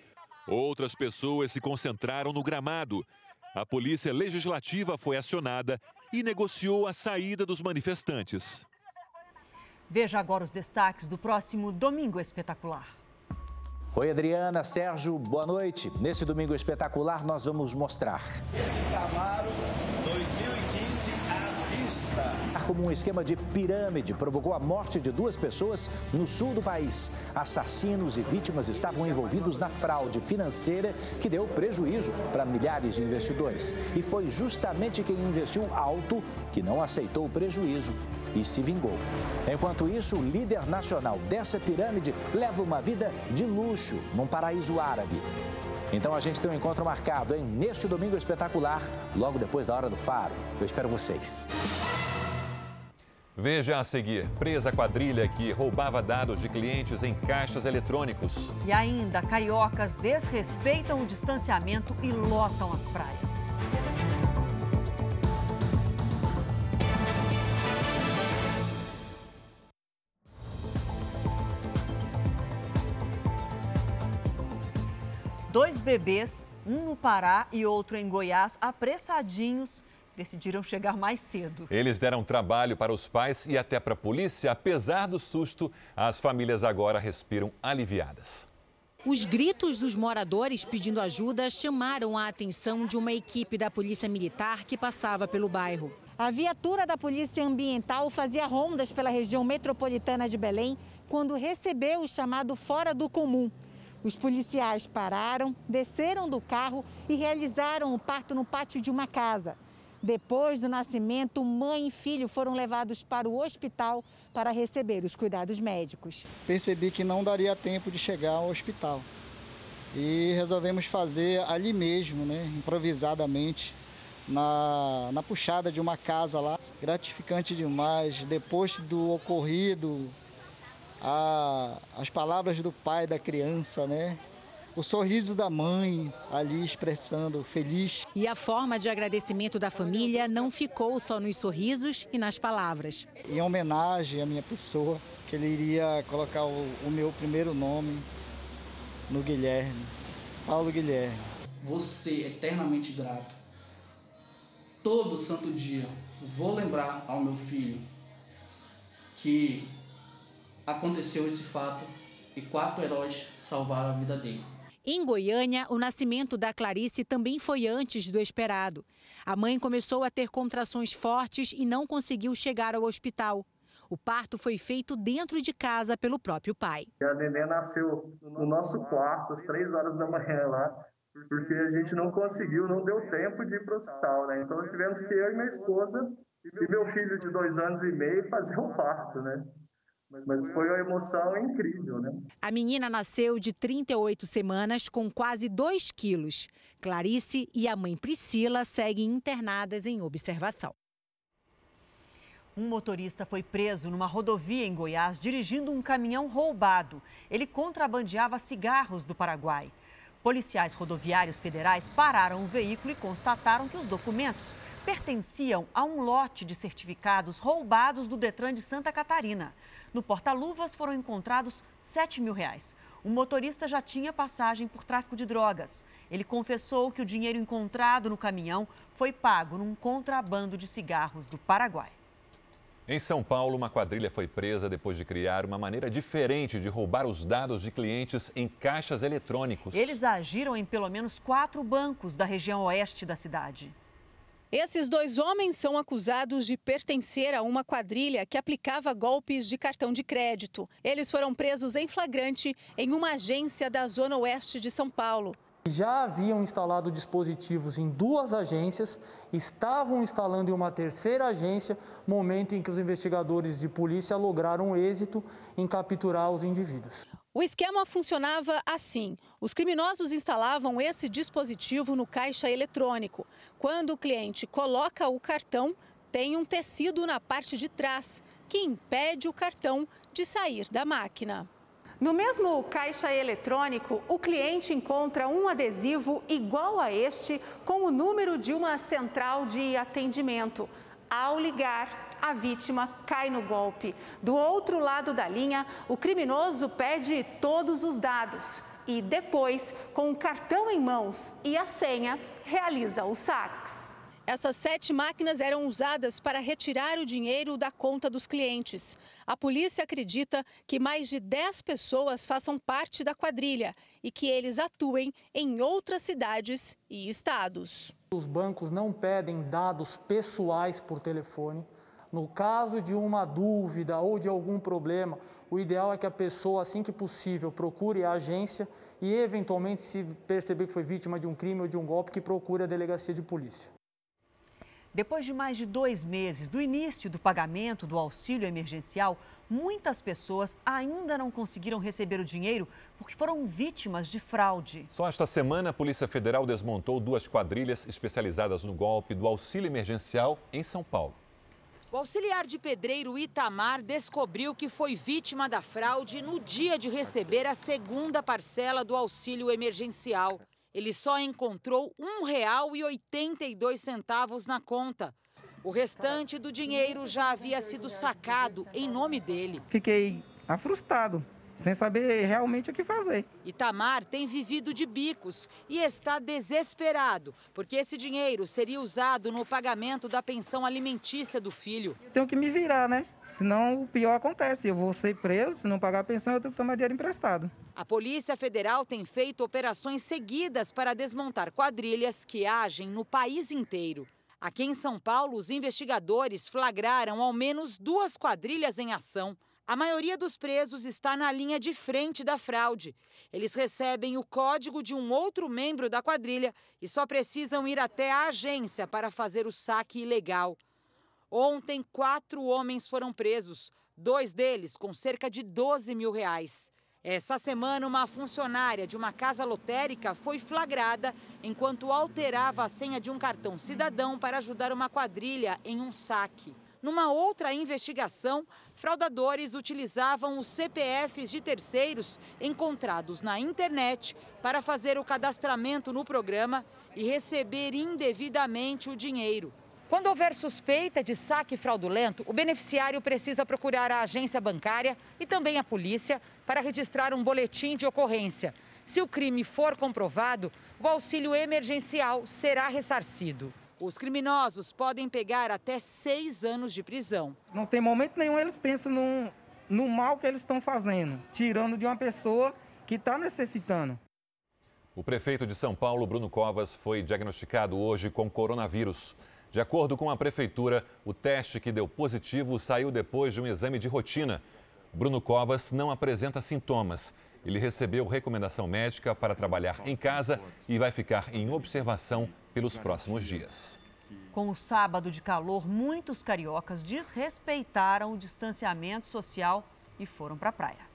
Outras pessoas se concentraram no gramado. A polícia legislativa foi acionada e negociou a saída dos manifestantes. Veja agora os destaques do próximo Domingo Espetacular. Oi, Adriana, Sérgio, boa noite. Nesse domingo espetacular, nós vamos mostrar. Esse Camaro 2015 vista. Como um esquema de pirâmide provocou a morte de duas pessoas no sul do país. Assassinos e vítimas estavam envolvidos na fraude financeira que deu prejuízo para milhares de investidores. E foi justamente quem investiu alto que não aceitou o prejuízo e se vingou. Enquanto isso, o líder nacional dessa pirâmide leva uma vida de luxo num paraíso árabe. Então a gente tem um encontro marcado, hein? Neste domingo espetacular, logo depois da hora do faro. Eu espero vocês. Veja a seguir: presa quadrilha que roubava dados de clientes em caixas eletrônicos. E ainda, cariocas desrespeitam o distanciamento e lotam as praias. Dois bebês, um no Pará e outro em Goiás, apressadinhos, decidiram chegar mais cedo. Eles deram trabalho para os pais e até para a polícia. Apesar do susto, as famílias agora respiram aliviadas. Os gritos dos moradores pedindo ajuda chamaram a atenção de uma equipe da Polícia Militar que passava pelo bairro. A viatura da Polícia Ambiental fazia rondas pela região metropolitana de Belém quando recebeu o chamado fora do comum. Os policiais pararam, desceram do carro e realizaram o parto no pátio de uma casa. Depois do nascimento, mãe e filho foram levados para o hospital para receber os cuidados médicos. Percebi que não daria tempo de chegar ao hospital e resolvemos fazer ali mesmo, né, improvisadamente, na, na puxada de uma casa lá. Gratificante demais. Depois do ocorrido, a, as palavras do pai da criança, né? O sorriso da mãe ali expressando feliz. E a forma de agradecimento da família não ficou só nos sorrisos e nas palavras. Em homenagem à minha pessoa, que ele iria colocar o, o meu primeiro nome no Guilherme, Paulo Guilherme. Você eternamente grato. Todo santo dia vou lembrar ao meu filho que aconteceu esse fato e quatro heróis salvaram a vida dele. Em Goiânia, o nascimento da Clarice também foi antes do esperado. A mãe começou a ter contrações fortes e não conseguiu chegar ao hospital. O parto foi feito dentro de casa pelo próprio pai. A neném nasceu no nosso quarto às três horas da manhã lá, porque a gente não conseguiu, não deu tempo de ir para o hospital, né? Então tivemos que eu e minha esposa e meu filho de dois anos e meio fazer o parto, né? Mas foi uma emoção incrível, né? A menina nasceu de 38 semanas com quase 2 quilos. Clarice e a mãe Priscila seguem internadas em observação. Um motorista foi preso numa rodovia em Goiás dirigindo um caminhão roubado. Ele contrabandeava cigarros do Paraguai. Policiais rodoviários federais pararam o veículo e constataram que os documentos pertenciam a um lote de certificados roubados do Detran de Santa Catarina. No porta-luvas foram encontrados 7 mil reais. O motorista já tinha passagem por tráfico de drogas. Ele confessou que o dinheiro encontrado no caminhão foi pago num contrabando de cigarros do Paraguai. Em São Paulo, uma quadrilha foi presa depois de criar uma maneira diferente de roubar os dados de clientes em caixas eletrônicos. Eles agiram em pelo menos quatro bancos da região oeste da cidade. Esses dois homens são acusados de pertencer a uma quadrilha que aplicava golpes de cartão de crédito. Eles foram presos em flagrante em uma agência da Zona Oeste de São Paulo. Já haviam instalado dispositivos em duas agências, estavam instalando em uma terceira agência, momento em que os investigadores de polícia lograram êxito em capturar os indivíduos. O esquema funcionava assim: os criminosos instalavam esse dispositivo no caixa eletrônico. Quando o cliente coloca o cartão, tem um tecido na parte de trás que impede o cartão de sair da máquina. No mesmo caixa eletrônico, o cliente encontra um adesivo igual a este com o número de uma central de atendimento. Ao ligar, a vítima cai no golpe. Do outro lado da linha, o criminoso pede todos os dados e depois, com o cartão em mãos e a senha, realiza os saques. Essas sete máquinas eram usadas para retirar o dinheiro da conta dos clientes. A polícia acredita que mais de 10 pessoas façam parte da quadrilha e que eles atuem em outras cidades e estados. Os bancos não pedem dados pessoais por telefone. No caso de uma dúvida ou de algum problema, o ideal é que a pessoa, assim que possível, procure a agência e, eventualmente, se perceber que foi vítima de um crime ou de um golpe, que procure a delegacia de polícia. Depois de mais de dois meses do início do pagamento do auxílio emergencial, muitas pessoas ainda não conseguiram receber o dinheiro porque foram vítimas de fraude. Só esta semana, a Polícia Federal desmontou duas quadrilhas especializadas no golpe do auxílio emergencial em São Paulo. O auxiliar de pedreiro Itamar descobriu que foi vítima da fraude no dia de receber a segunda parcela do auxílio emergencial. Ele só encontrou R$ 1,82 na conta. O restante do dinheiro já havia sido sacado em nome dele. Fiquei frustrado, sem saber realmente o que fazer. Itamar tem vivido de bicos e está desesperado, porque esse dinheiro seria usado no pagamento da pensão alimentícia do filho. Tenho que me virar, né? Senão o pior acontece, eu vou ser preso, se não pagar a pensão eu tenho que tomar dinheiro emprestado. A Polícia Federal tem feito operações seguidas para desmontar quadrilhas que agem no país inteiro. Aqui em São Paulo, os investigadores flagraram ao menos duas quadrilhas em ação. A maioria dos presos está na linha de frente da fraude. Eles recebem o código de um outro membro da quadrilha e só precisam ir até a agência para fazer o saque ilegal. Ontem, quatro homens foram presos, dois deles com cerca de 12 mil reais. Essa semana, uma funcionária de uma casa lotérica foi flagrada enquanto alterava a senha de um cartão cidadão para ajudar uma quadrilha em um saque. Numa outra investigação, fraudadores utilizavam os CPFs de terceiros encontrados na internet para fazer o cadastramento no programa e receber indevidamente o dinheiro. Quando houver suspeita de saque fraudulento, o beneficiário precisa procurar a agência bancária e também a polícia para registrar um boletim de ocorrência. Se o crime for comprovado, o auxílio emergencial será ressarcido. Os criminosos podem pegar até seis anos de prisão. Não tem momento nenhum eles pensam no, no mal que eles estão fazendo, tirando de uma pessoa que está necessitando. O prefeito de São Paulo, Bruno Covas, foi diagnosticado hoje com coronavírus. De acordo com a prefeitura, o teste que deu positivo saiu depois de um exame de rotina. Bruno Covas não apresenta sintomas. Ele recebeu recomendação médica para trabalhar em casa e vai ficar em observação pelos próximos dias. Com o sábado de calor, muitos cariocas desrespeitaram o distanciamento social e foram para a praia.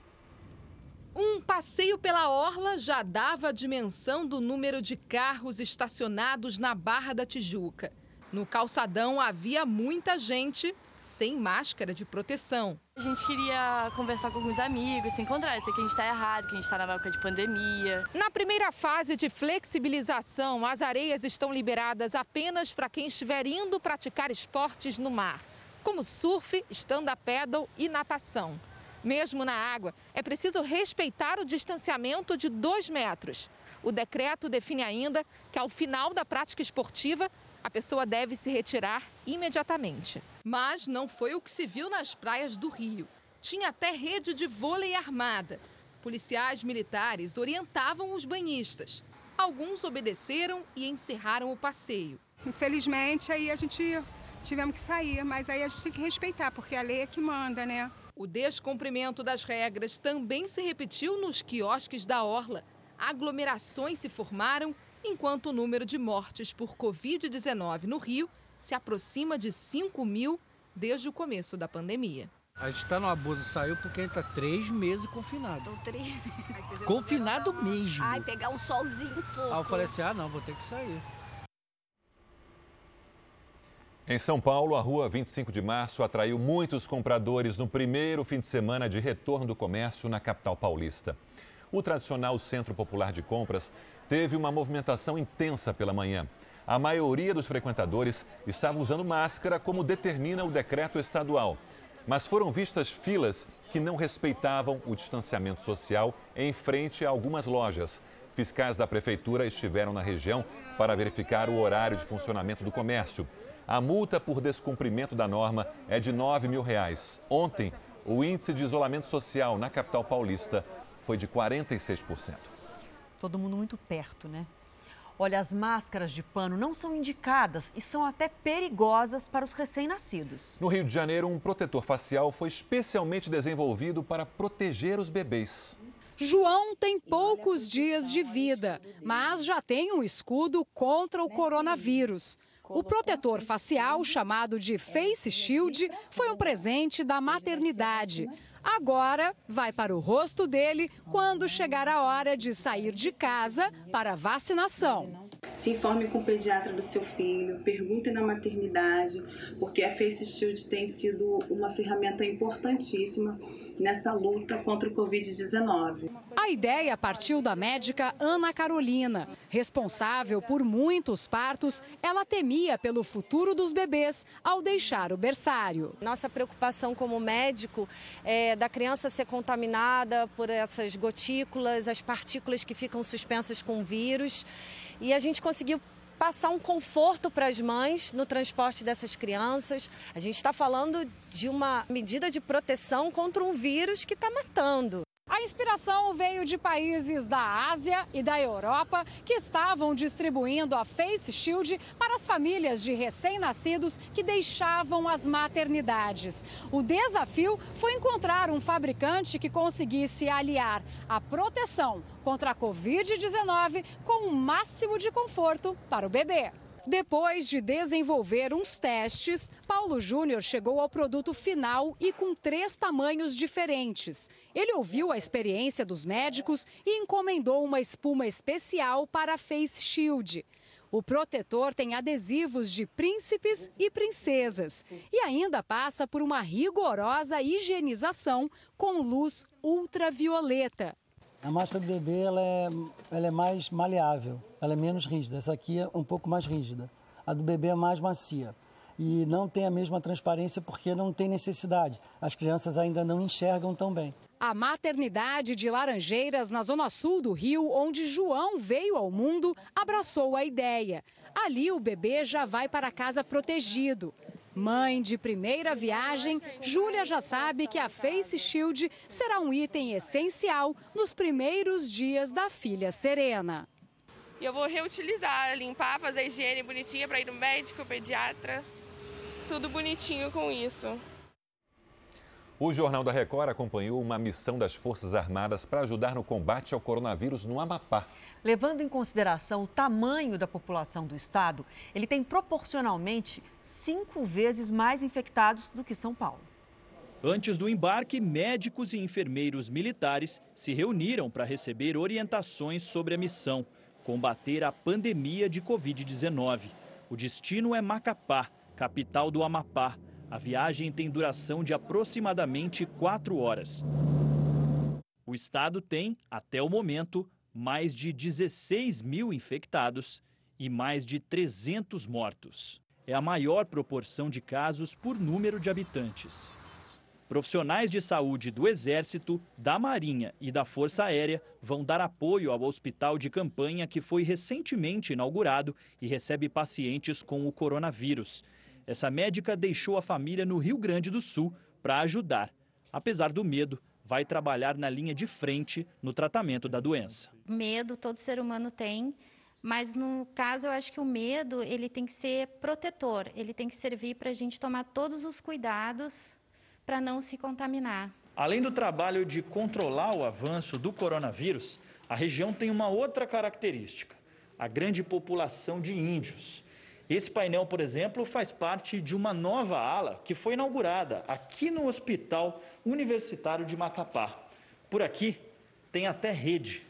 Um passeio pela orla já dava a dimensão do número de carros estacionados na Barra da Tijuca. No calçadão havia muita gente sem máscara de proteção. A gente queria conversar com alguns amigos, se encontrar, sei que a gente está errado, que a gente está na época de pandemia. Na primeira fase de flexibilização, as areias estão liberadas apenas para quem estiver indo praticar esportes no mar, como surf, stand-up paddle e natação. Mesmo na água, é preciso respeitar o distanciamento de dois metros. O decreto define ainda que, ao final da prática esportiva, a pessoa deve se retirar imediatamente. Mas não foi o que se viu nas praias do Rio. Tinha até rede de vôlei armada. Policiais militares orientavam os banhistas. Alguns obedeceram e encerraram o passeio. Infelizmente, aí a gente tivemos que sair, mas aí a gente tem que respeitar, porque a lei é que manda, né? O descumprimento das regras também se repetiu nos quiosques da Orla. Aglomerações se formaram, enquanto o número de mortes por Covid-19 no Rio se aproxima de 5 mil desde o começo da pandemia. A gente está no abuso, saiu porque a gente está três meses confinado. Tô três [laughs] meses. Confinado mesmo. Ai, pegar um solzinho um pouco. Aí eu falei assim, ah não, vou ter que sair. Em São Paulo, a rua 25 de março atraiu muitos compradores no primeiro fim de semana de retorno do comércio na capital paulista. O tradicional Centro Popular de Compras teve uma movimentação intensa pela manhã. A maioria dos frequentadores estava usando máscara, como determina o decreto estadual. Mas foram vistas filas que não respeitavam o distanciamento social em frente a algumas lojas. Fiscais da prefeitura estiveram na região para verificar o horário de funcionamento do comércio. A multa por descumprimento da norma é de 9 mil reais. Ontem, o índice de isolamento social na capital paulista foi de 46%. Todo mundo muito perto, né? Olha, as máscaras de pano não são indicadas e são até perigosas para os recém-nascidos. No Rio de Janeiro, um protetor facial foi especialmente desenvolvido para proteger os bebês. João tem poucos dias de vida, mas já tem um escudo contra o coronavírus. O protetor facial, chamado de Face Shield, foi um presente da maternidade. Agora vai para o rosto dele quando chegar a hora de sair de casa para vacinação. Se informe com o pediatra do seu filho, pergunte na maternidade, porque a Face Shield tem sido uma ferramenta importantíssima nessa luta contra o Covid-19. A ideia partiu da médica Ana Carolina. Responsável por muitos partos, ela temia pelo futuro dos bebês ao deixar o berçário. Nossa preocupação como médico é da criança ser contaminada por essas gotículas, as partículas que ficam suspensas com vírus. E a gente conseguiu passar um conforto para as mães no transporte dessas crianças. A gente está falando de uma medida de proteção contra um vírus que está matando. A inspiração veio de países da Ásia e da Europa que estavam distribuindo a Face Shield para as famílias de recém-nascidos que deixavam as maternidades. O desafio foi encontrar um fabricante que conseguisse aliar a proteção contra a Covid-19 com o máximo de conforto para o bebê. Depois de desenvolver uns testes, Paulo Júnior chegou ao produto final e com três tamanhos diferentes. Ele ouviu a experiência dos médicos e encomendou uma espuma especial para a Face Shield. O protetor tem adesivos de príncipes e princesas e ainda passa por uma rigorosa higienização com luz ultravioleta. A máscara do bebê ela é, ela é mais maleável, ela é menos rígida. Essa aqui é um pouco mais rígida. A do bebê é mais macia. E não tem a mesma transparência porque não tem necessidade. As crianças ainda não enxergam tão bem. A maternidade de Laranjeiras, na zona sul do Rio, onde João veio ao mundo, abraçou a ideia. Ali o bebê já vai para casa protegido. Mãe de primeira viagem, Júlia já sabe que a Face Shield será um item essencial nos primeiros dias da filha Serena. E eu vou reutilizar, limpar, fazer higiene bonitinha para ir no médico, pediatra. Tudo bonitinho com isso. O Jornal da Record acompanhou uma missão das Forças Armadas para ajudar no combate ao coronavírus no Amapá. Levando em consideração o tamanho da população do estado, ele tem proporcionalmente cinco vezes mais infectados do que São Paulo. Antes do embarque, médicos e enfermeiros militares se reuniram para receber orientações sobre a missão: combater a pandemia de Covid-19. O destino é Macapá, capital do Amapá. A viagem tem duração de aproximadamente quatro horas. O estado tem, até o momento, mais de 16 mil infectados e mais de 300 mortos. É a maior proporção de casos por número de habitantes. Profissionais de saúde do Exército, da Marinha e da Força Aérea vão dar apoio ao hospital de campanha que foi recentemente inaugurado e recebe pacientes com o coronavírus. Essa médica deixou a família no Rio Grande do Sul para ajudar. Apesar do medo, vai trabalhar na linha de frente no tratamento da doença. Medo todo ser humano tem, mas no caso eu acho que o medo ele tem que ser protetor, ele tem que servir para a gente tomar todos os cuidados para não se contaminar. Além do trabalho de controlar o avanço do coronavírus, a região tem uma outra característica: a grande população de índios. Esse painel, por exemplo, faz parte de uma nova ala que foi inaugurada aqui no Hospital Universitário de Macapá. Por aqui tem até rede,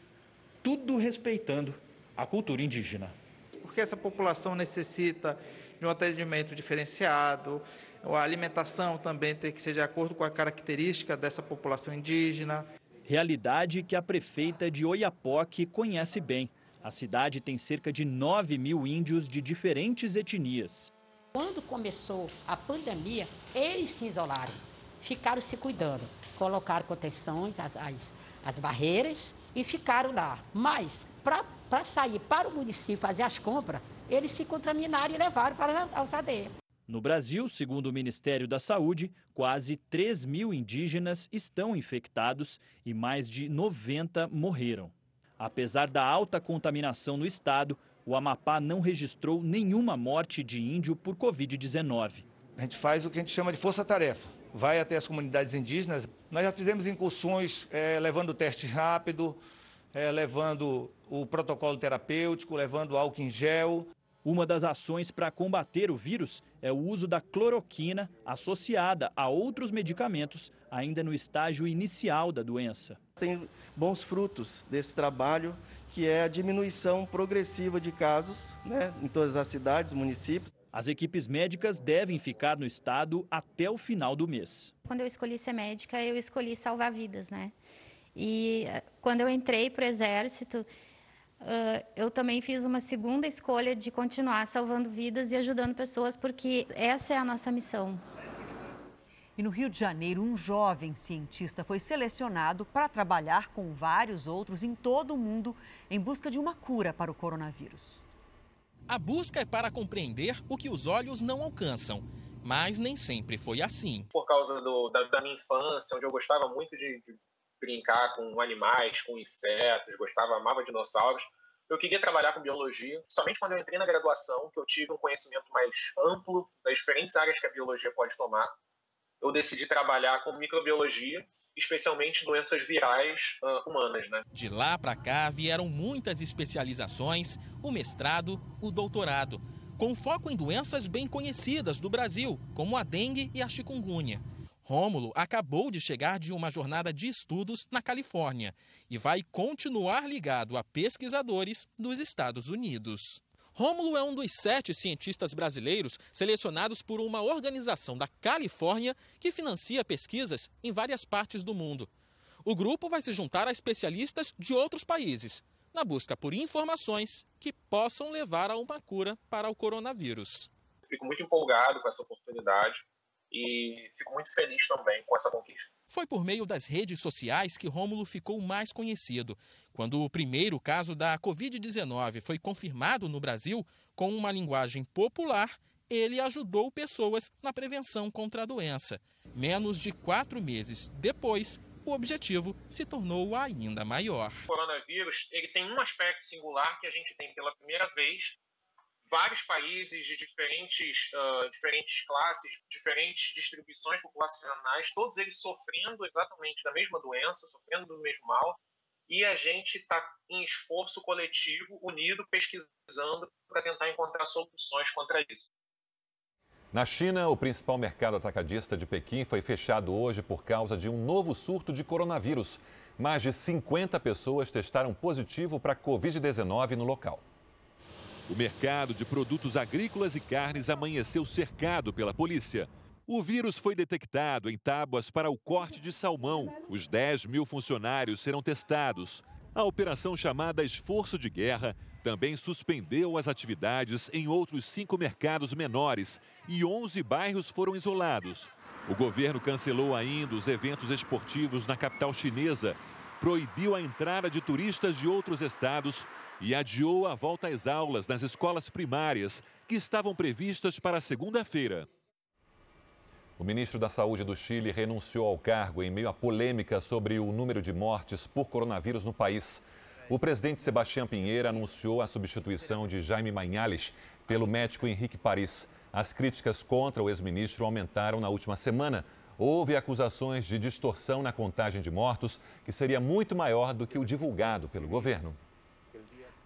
tudo respeitando a cultura indígena. Porque essa população necessita de um atendimento diferenciado, a alimentação também tem que ser de acordo com a característica dessa população indígena. Realidade que a prefeita de Oiapoque conhece bem. A cidade tem cerca de 9 mil índios de diferentes etnias. Quando começou a pandemia, eles se isolaram, ficaram se cuidando, colocaram contenções, as, as, as barreiras e ficaram lá. Mas, para sair para o município fazer as compras, eles se contaminaram e levaram para a aldeia. No Brasil, segundo o Ministério da Saúde, quase 3 mil indígenas estão infectados e mais de 90 morreram. Apesar da alta contaminação no estado, o Amapá não registrou nenhuma morte de índio por Covid-19. A gente faz o que a gente chama de força-tarefa. Vai até as comunidades indígenas. Nós já fizemos incursões é, levando teste rápido, é, levando o protocolo terapêutico, levando álcool em gel. Uma das ações para combater o vírus é o uso da cloroquina associada a outros medicamentos ainda no estágio inicial da doença. Tem bons frutos desse trabalho, que é a diminuição progressiva de casos né, em todas as cidades, municípios. As equipes médicas devem ficar no estado até o final do mês. Quando eu escolhi ser médica, eu escolhi salvar vidas, né? E eh, quando eu entrei para o Exército, Uh, eu também fiz uma segunda escolha de continuar salvando vidas e ajudando pessoas, porque essa é a nossa missão. E no Rio de Janeiro, um jovem cientista foi selecionado para trabalhar com vários outros em todo o mundo em busca de uma cura para o coronavírus. A busca é para compreender o que os olhos não alcançam, mas nem sempre foi assim. Por causa do, da, da, minha infância, onde eu gostava muito de, de brincar com animais, com insetos, gostava, amava dinossauros. Eu queria trabalhar com biologia. Somente quando eu entrei na graduação, que eu tive um conhecimento mais amplo das diferentes áreas que a biologia pode tomar, eu decidi trabalhar com microbiologia, especialmente doenças virais uh, humanas. Né? De lá para cá vieram muitas especializações, o mestrado, o doutorado, com foco em doenças bem conhecidas do Brasil, como a dengue e a chikungunya. Rômulo acabou de chegar de uma jornada de estudos na Califórnia e vai continuar ligado a pesquisadores dos Estados Unidos. Rômulo é um dos sete cientistas brasileiros selecionados por uma organização da Califórnia que financia pesquisas em várias partes do mundo. O grupo vai se juntar a especialistas de outros países, na busca por informações que possam levar a uma cura para o coronavírus. Fico muito empolgado com essa oportunidade e fico muito feliz também com essa conquista. Foi por meio das redes sociais que Rômulo ficou mais conhecido. Quando o primeiro caso da Covid-19 foi confirmado no Brasil, com uma linguagem popular, ele ajudou pessoas na prevenção contra a doença. Menos de quatro meses depois, o objetivo se tornou ainda maior. O coronavírus ele tem um aspecto singular que a gente tem pela primeira vez vários países de diferentes, uh, diferentes classes, diferentes distribuições populacionais, todos eles sofrendo exatamente da mesma doença, sofrendo do mesmo mal, e a gente está em esforço coletivo, unido, pesquisando para tentar encontrar soluções contra isso. Na China, o principal mercado atacadista de Pequim foi fechado hoje por causa de um novo surto de coronavírus. Mais de 50 pessoas testaram positivo para a Covid-19 no local. O mercado de produtos agrícolas e carnes amanheceu cercado pela polícia. O vírus foi detectado em tábuas para o corte de salmão. Os 10 mil funcionários serão testados. A operação chamada Esforço de Guerra também suspendeu as atividades em outros cinco mercados menores e 11 bairros foram isolados. O governo cancelou ainda os eventos esportivos na capital chinesa, proibiu a entrada de turistas de outros estados e adiou a volta às aulas nas escolas primárias, que estavam previstas para segunda-feira. O ministro da Saúde do Chile renunciou ao cargo em meio à polêmica sobre o número de mortes por coronavírus no país. O presidente Sebastião Pinheira anunciou a substituição de Jaime Manhales pelo médico Henrique Paris. As críticas contra o ex-ministro aumentaram na última semana. Houve acusações de distorção na contagem de mortos, que seria muito maior do que o divulgado pelo governo.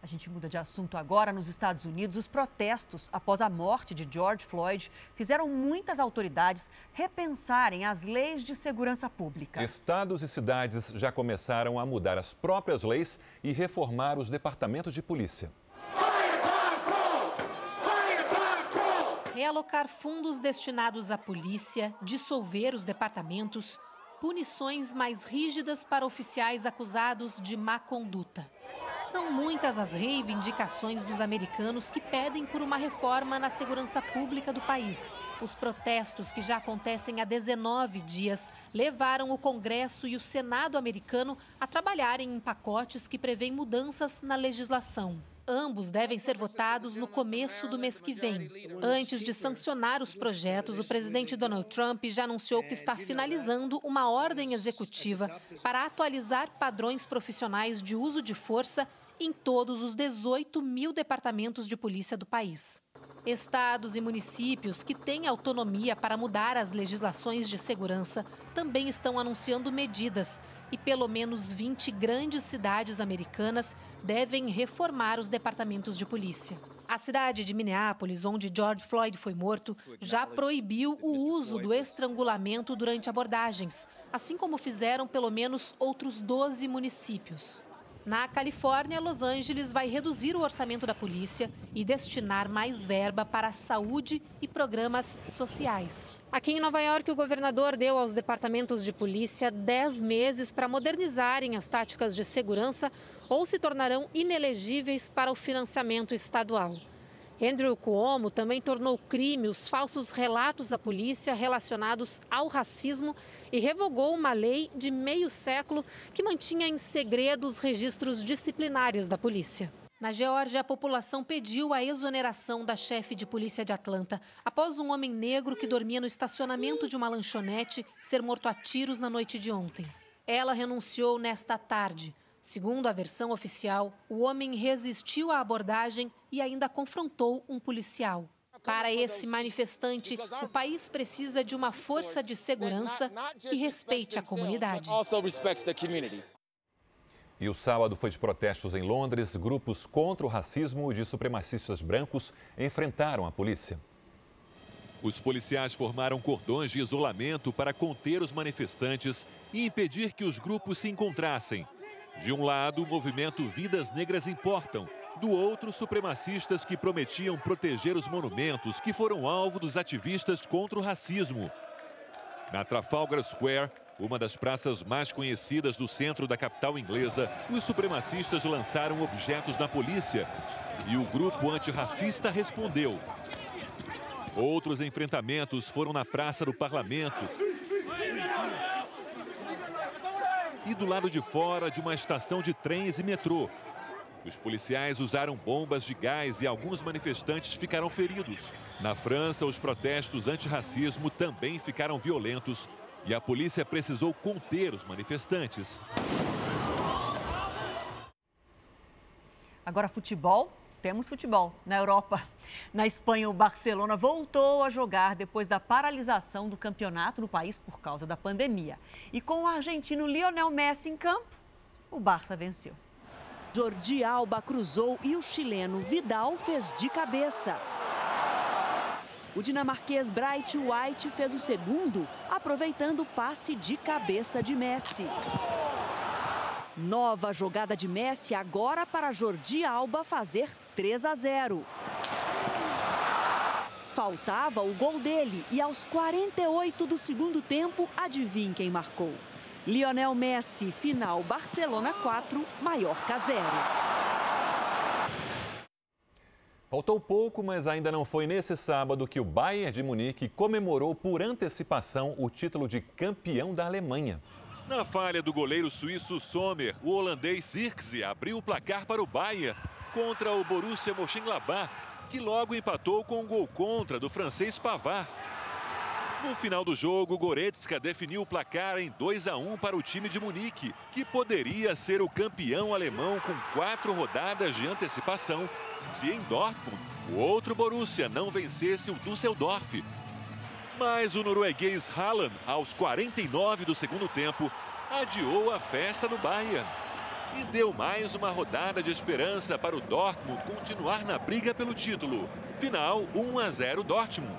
A gente muda de assunto agora. Nos Estados Unidos, os protestos após a morte de George Floyd fizeram muitas autoridades repensarem as leis de segurança pública. Estados e cidades já começaram a mudar as próprias leis e reformar os departamentos de polícia. Realocar fundos destinados à polícia, dissolver os departamentos, punições mais rígidas para oficiais acusados de má conduta. São muitas as reivindicações dos americanos que pedem por uma reforma na segurança pública do país. Os protestos, que já acontecem há 19 dias, levaram o Congresso e o Senado americano a trabalharem em pacotes que prevêem mudanças na legislação. Ambos devem ser votados no começo do mês que vem. Antes de sancionar os projetos, o presidente Donald Trump já anunciou que está finalizando uma ordem executiva para atualizar padrões profissionais de uso de força em todos os 18 mil departamentos de polícia do país. Estados e municípios que têm autonomia para mudar as legislações de segurança também estão anunciando medidas e pelo menos 20 grandes cidades americanas devem reformar os departamentos de polícia. A cidade de Minneapolis, onde George Floyd foi morto, já proibiu o uso do estrangulamento durante abordagens, assim como fizeram pelo menos outros 12 municípios. Na Califórnia, Los Angeles vai reduzir o orçamento da polícia e destinar mais verba para a saúde e programas sociais. Aqui em Nova York, o governador deu aos departamentos de polícia 10 meses para modernizarem as táticas de segurança ou se tornarão inelegíveis para o financiamento estadual. Andrew Cuomo também tornou crime os falsos relatos à polícia relacionados ao racismo e revogou uma lei de meio século que mantinha em segredo os registros disciplinares da polícia. Na Geórgia, a população pediu a exoneração da chefe de polícia de Atlanta após um homem negro que dormia no estacionamento de uma lanchonete ser morto a tiros na noite de ontem. Ela renunciou nesta tarde. Segundo a versão oficial, o homem resistiu à abordagem e ainda confrontou um policial. Para esse manifestante, o país precisa de uma força de segurança que respeite a comunidade. E o sábado foi de protestos em Londres. Grupos contra o racismo de supremacistas brancos enfrentaram a polícia. Os policiais formaram cordões de isolamento para conter os manifestantes e impedir que os grupos se encontrassem. De um lado, o movimento Vidas Negras Importam. Do outro, supremacistas que prometiam proteger os monumentos que foram alvo dos ativistas contra o racismo. Na Trafalgar Square, uma das praças mais conhecidas do centro da capital inglesa, os supremacistas lançaram objetos na polícia e o grupo antirracista respondeu. Outros enfrentamentos foram na Praça do Parlamento e do lado de fora de uma estação de trens e metrô. Os policiais usaram bombas de gás e alguns manifestantes ficaram feridos. Na França, os protestos antirracismo também ficaram violentos e a polícia precisou conter os manifestantes. Agora, futebol. Temos futebol na Europa. Na Espanha, o Barcelona voltou a jogar depois da paralisação do campeonato no país por causa da pandemia. E com o argentino Lionel Messi em campo, o Barça venceu. Jordi Alba cruzou e o chileno Vidal fez de cabeça. O dinamarquês Bright White fez o segundo, aproveitando o passe de cabeça de Messi. Nova jogada de Messi agora para Jordi Alba fazer 3 a 0. Faltava o gol dele e aos 48 do segundo tempo, adivinhe quem marcou. Lionel Messi, final Barcelona 4, Maiorca 0. Faltou pouco, mas ainda não foi nesse sábado que o Bayern de Munique comemorou por antecipação o título de campeão da Alemanha. Na falha do goleiro suíço Sommer, o holandês Zirkzee abriu o placar para o Bayern contra o Borussia Mönchengladbach, que logo empatou com um gol contra do francês Pavard. No final do jogo, Goretzka definiu o placar em 2 a 1 para o time de Munique, que poderia ser o campeão alemão com quatro rodadas de antecipação, se em Dortmund o outro Borussia não vencesse o Düsseldorf. Mas o norueguês Haaland, aos 49 do segundo tempo, adiou a festa no Bayern e deu mais uma rodada de esperança para o Dortmund continuar na briga pelo título. Final 1 a 0 Dortmund.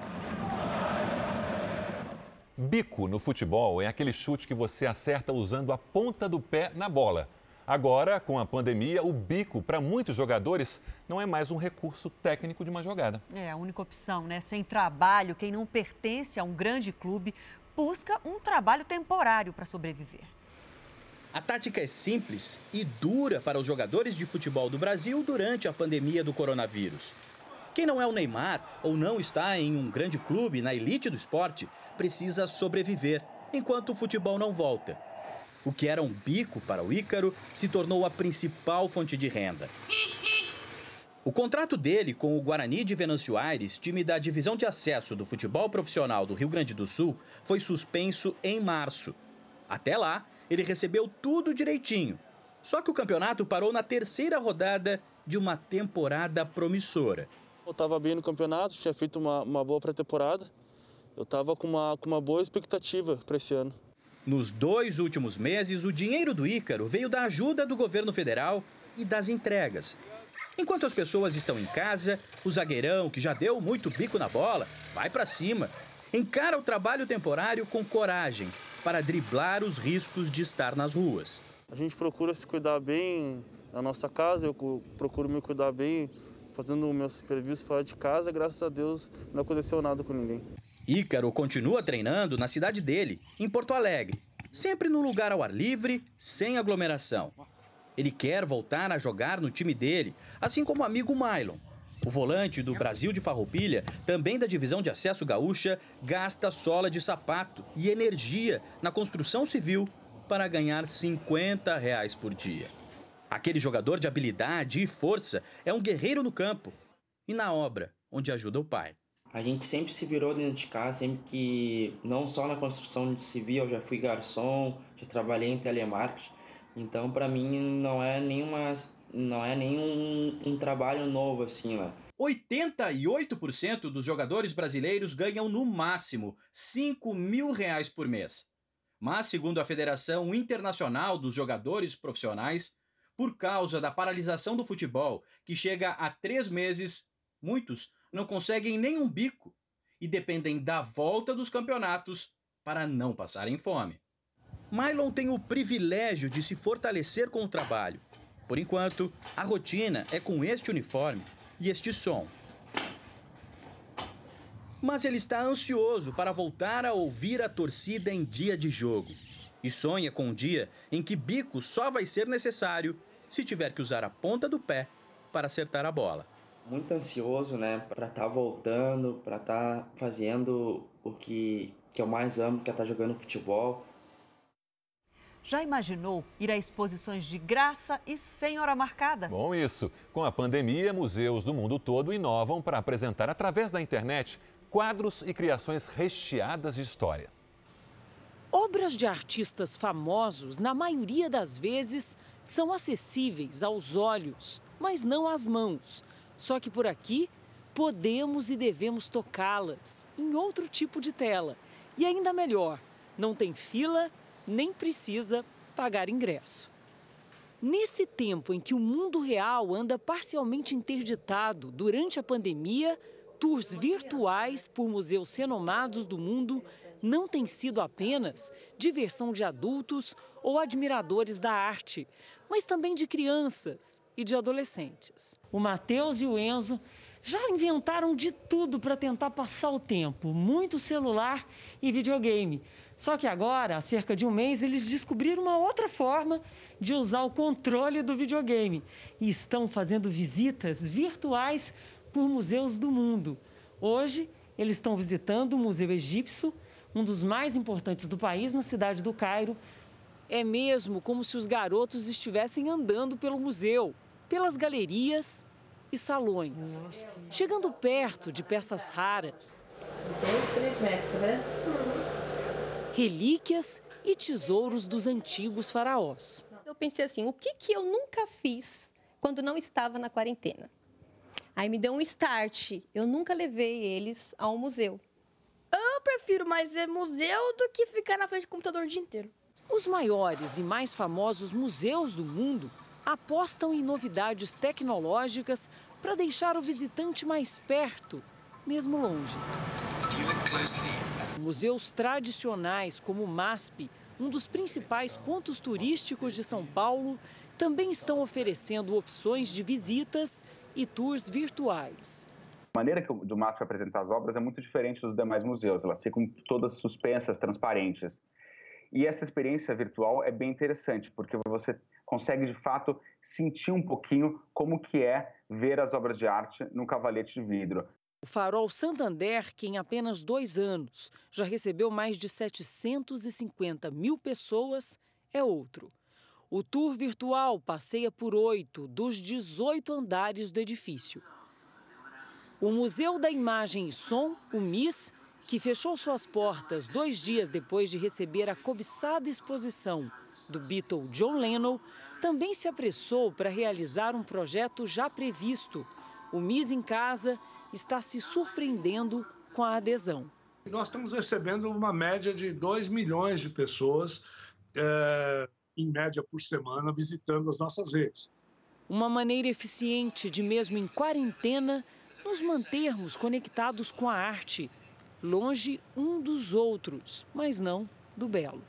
Bico no futebol é aquele chute que você acerta usando a ponta do pé na bola. Agora, com a pandemia, o bico, para muitos jogadores, não é mais um recurso técnico de uma jogada. É a única opção, né? Sem trabalho, quem não pertence a um grande clube busca um trabalho temporário para sobreviver. A tática é simples e dura para os jogadores de futebol do Brasil durante a pandemia do coronavírus. Quem não é o Neymar ou não está em um grande clube na elite do esporte precisa sobreviver enquanto o futebol não volta. O que era um bico para o Ícaro se tornou a principal fonte de renda. O contrato dele com o Guarani de Venâncio Aires, time da divisão de acesso do futebol profissional do Rio Grande do Sul, foi suspenso em março. Até lá, ele recebeu tudo direitinho. Só que o campeonato parou na terceira rodada de uma temporada promissora. Eu estava bem no campeonato, tinha feito uma, uma boa pré-temporada. Eu estava com uma, com uma boa expectativa para esse ano. Nos dois últimos meses, o dinheiro do Ícaro veio da ajuda do governo federal e das entregas. Enquanto as pessoas estão em casa, o zagueirão, que já deu muito bico na bola, vai para cima. Encara o trabalho temporário com coragem para driblar os riscos de estar nas ruas. A gente procura se cuidar bem na nossa casa, eu procuro me cuidar bem fazendo o meu serviço fora de casa. Graças a Deus não aconteceu nada com ninguém. Ícaro continua treinando na cidade dele, em Porto Alegre, sempre num lugar ao ar livre, sem aglomeração. Ele quer voltar a jogar no time dele, assim como o amigo Mylon. O volante do Brasil de Farroupilha, também da divisão de acesso gaúcha, gasta sola de sapato e energia na construção civil para ganhar 50 reais por dia. Aquele jogador de habilidade e força é um guerreiro no campo e na obra, onde ajuda o pai. A gente sempre se virou dentro de casa, sempre que, não só na construção civil, eu já fui garçom, já trabalhei em telemarketing. Então, para mim, não é nenhuma, não é nenhum um trabalho novo assim, né? 88% dos jogadores brasileiros ganham no máximo 5 mil reais por mês. Mas, segundo a Federação Internacional dos Jogadores Profissionais, por causa da paralisação do futebol, que chega a três meses, muitos não conseguem nenhum bico e dependem da volta dos campeonatos para não passarem fome. Mylon tem o privilégio de se fortalecer com o trabalho. Por enquanto, a rotina é com este uniforme e este som. Mas ele está ansioso para voltar a ouvir a torcida em dia de jogo. E sonha com um dia em que bico só vai ser necessário se tiver que usar a ponta do pé para acertar a bola muito ansioso, né, para estar tá voltando, para estar tá fazendo o que, que eu mais amo, que é estar tá jogando futebol. Já imaginou ir a exposições de graça e sem hora marcada? Bom, isso. Com a pandemia, museus do mundo todo inovam para apresentar através da internet quadros e criações recheadas de história. Obras de artistas famosos, na maioria das vezes, são acessíveis aos olhos, mas não às mãos. Só que por aqui podemos e devemos tocá-las em outro tipo de tela. E ainda melhor, não tem fila nem precisa pagar ingresso. Nesse tempo em que o mundo real anda parcialmente interditado durante a pandemia, tours virtuais por museus renomados do mundo não têm sido apenas diversão de adultos ou admiradores da arte, mas também de crianças e de adolescentes. O Matheus e o Enzo já inventaram de tudo para tentar passar o tempo, muito celular e videogame. Só que agora, há cerca de um mês, eles descobriram uma outra forma de usar o controle do videogame e estão fazendo visitas virtuais por museus do mundo. Hoje, eles estão visitando o Museu Egípcio, um dos mais importantes do país, na cidade do Cairo. É mesmo como se os garotos estivessem andando pelo museu, pelas galerias e salões, chegando perto de peças raras. Dois, três metros, tá vendo? Relíquias e tesouros dos antigos faraós. Eu pensei assim, o que, que eu nunca fiz quando não estava na quarentena? Aí me deu um start. Eu nunca levei eles ao museu. Eu prefiro mais ver museu do que ficar na frente do computador o dia inteiro. Os maiores e mais famosos museus do mundo apostam em novidades tecnológicas para deixar o visitante mais perto, mesmo longe. Museus tradicionais como o MASP, um dos principais pontos turísticos de São Paulo, também estão oferecendo opções de visitas e tours virtuais. A maneira que o MASP apresenta as obras é muito diferente dos demais museus. Elas ficam todas suspensas, transparentes. E essa experiência virtual é bem interessante, porque você consegue de fato sentir um pouquinho como que é ver as obras de arte no cavalete de vidro. O Farol Santander, que em apenas dois anos já recebeu mais de 750 mil pessoas, é outro. O tour virtual passeia por oito dos 18 andares do edifício. O Museu da Imagem e Som, o MIS, que fechou suas portas dois dias depois de receber a cobiçada exposição do Beatle John Lennon, também se apressou para realizar um projeto já previsto. O MIS em Casa está se surpreendendo com a adesão. Nós estamos recebendo uma média de 2 milhões de pessoas, é, em média por semana, visitando as nossas redes. Uma maneira eficiente de, mesmo em quarentena, nos mantermos conectados com a arte, longe um dos outros, mas não do belo.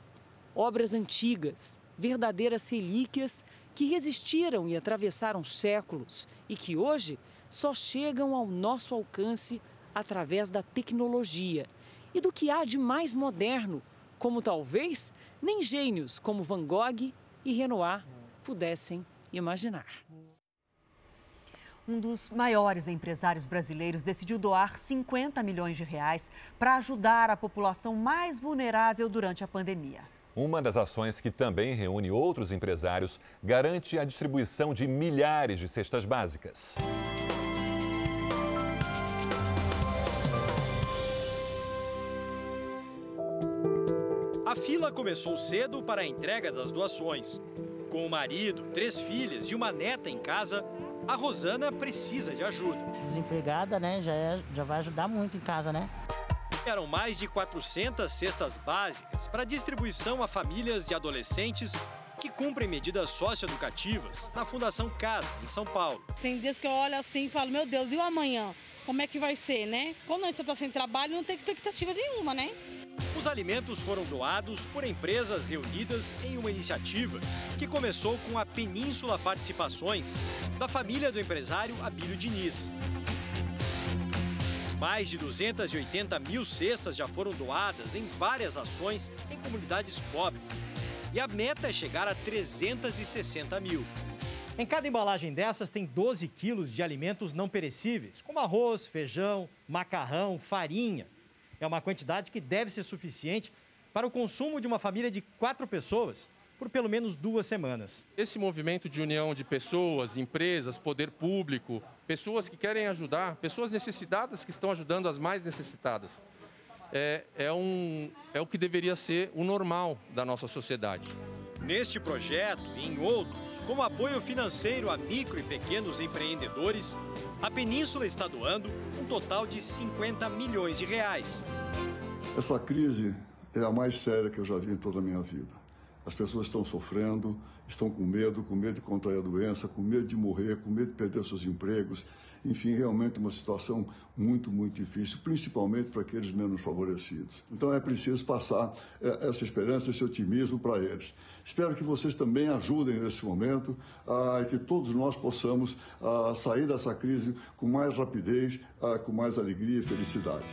Obras antigas, verdadeiras relíquias que resistiram e atravessaram séculos e que hoje só chegam ao nosso alcance através da tecnologia e do que há de mais moderno, como talvez nem gênios como Van Gogh e Renoir pudessem imaginar. Um dos maiores empresários brasileiros decidiu doar 50 milhões de reais para ajudar a população mais vulnerável durante a pandemia. Uma das ações que também reúne outros empresários garante a distribuição de milhares de cestas básicas. A fila começou cedo para a entrega das doações. Com o marido, três filhas e uma neta em casa, a Rosana precisa de ajuda. Desempregada, né? Já, é, já vai ajudar muito em casa, né? Eram mais de 400 cestas básicas para distribuição a famílias de adolescentes que cumprem medidas socioeducativas na Fundação Casa, em São Paulo. Tem dias que eu olho assim e falo, meu Deus, e o amanhã? Como é que vai ser, né? Quando a gente está sem trabalho, não tem expectativa nenhuma, né? Os alimentos foram doados por empresas reunidas em uma iniciativa que começou com a Península Participações, da família do empresário Abílio Diniz. Mais de 280 mil cestas já foram doadas em várias ações em comunidades pobres. E a meta é chegar a 360 mil. Em cada embalagem dessas tem 12 quilos de alimentos não perecíveis, como arroz, feijão, macarrão, farinha. É uma quantidade que deve ser suficiente para o consumo de uma família de quatro pessoas por pelo menos duas semanas. Esse movimento de união de pessoas, empresas, poder público, pessoas que querem ajudar, pessoas necessitadas que estão ajudando as mais necessitadas, é, é, um, é o que deveria ser o normal da nossa sociedade. Neste projeto e em outros, como apoio financeiro a micro e pequenos empreendedores, a Península está doando um total de 50 milhões de reais. Essa crise é a mais séria que eu já vi em toda a minha vida. As pessoas estão sofrendo, estão com medo, com medo de contrair a doença, com medo de morrer, com medo de perder seus empregos. Enfim, realmente uma situação muito, muito difícil, principalmente para aqueles menos favorecidos. Então é preciso passar é, essa esperança, esse otimismo para eles. Espero que vocês também ajudem nesse momento e que todos nós possamos sair dessa crise com mais rapidez, com mais alegria e felicidade.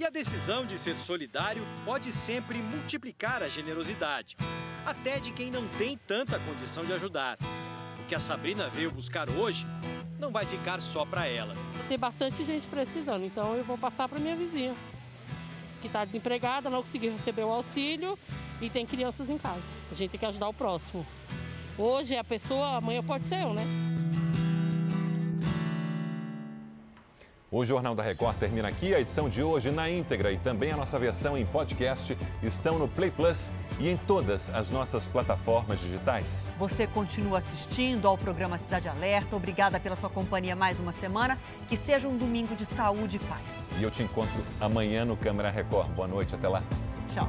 E a decisão de ser solidário pode sempre multiplicar a generosidade, até de quem não tem tanta condição de ajudar. O que a Sabrina veio buscar hoje não vai ficar só para ela. Tem bastante gente precisando, então eu vou passar para minha vizinha, que está desempregada, não conseguiu receber o auxílio e tem crianças em casa. A gente tem que ajudar o próximo. Hoje é a pessoa, amanhã pode ser eu, né? O Jornal da Record termina aqui. A edição de hoje na íntegra e também a nossa versão em podcast estão no Play Plus e em todas as nossas plataformas digitais. Você continua assistindo ao programa Cidade Alerta. Obrigada pela sua companhia mais uma semana. Que seja um domingo de saúde e paz. E eu te encontro amanhã no Câmara Record. Boa noite, até lá. Tchau.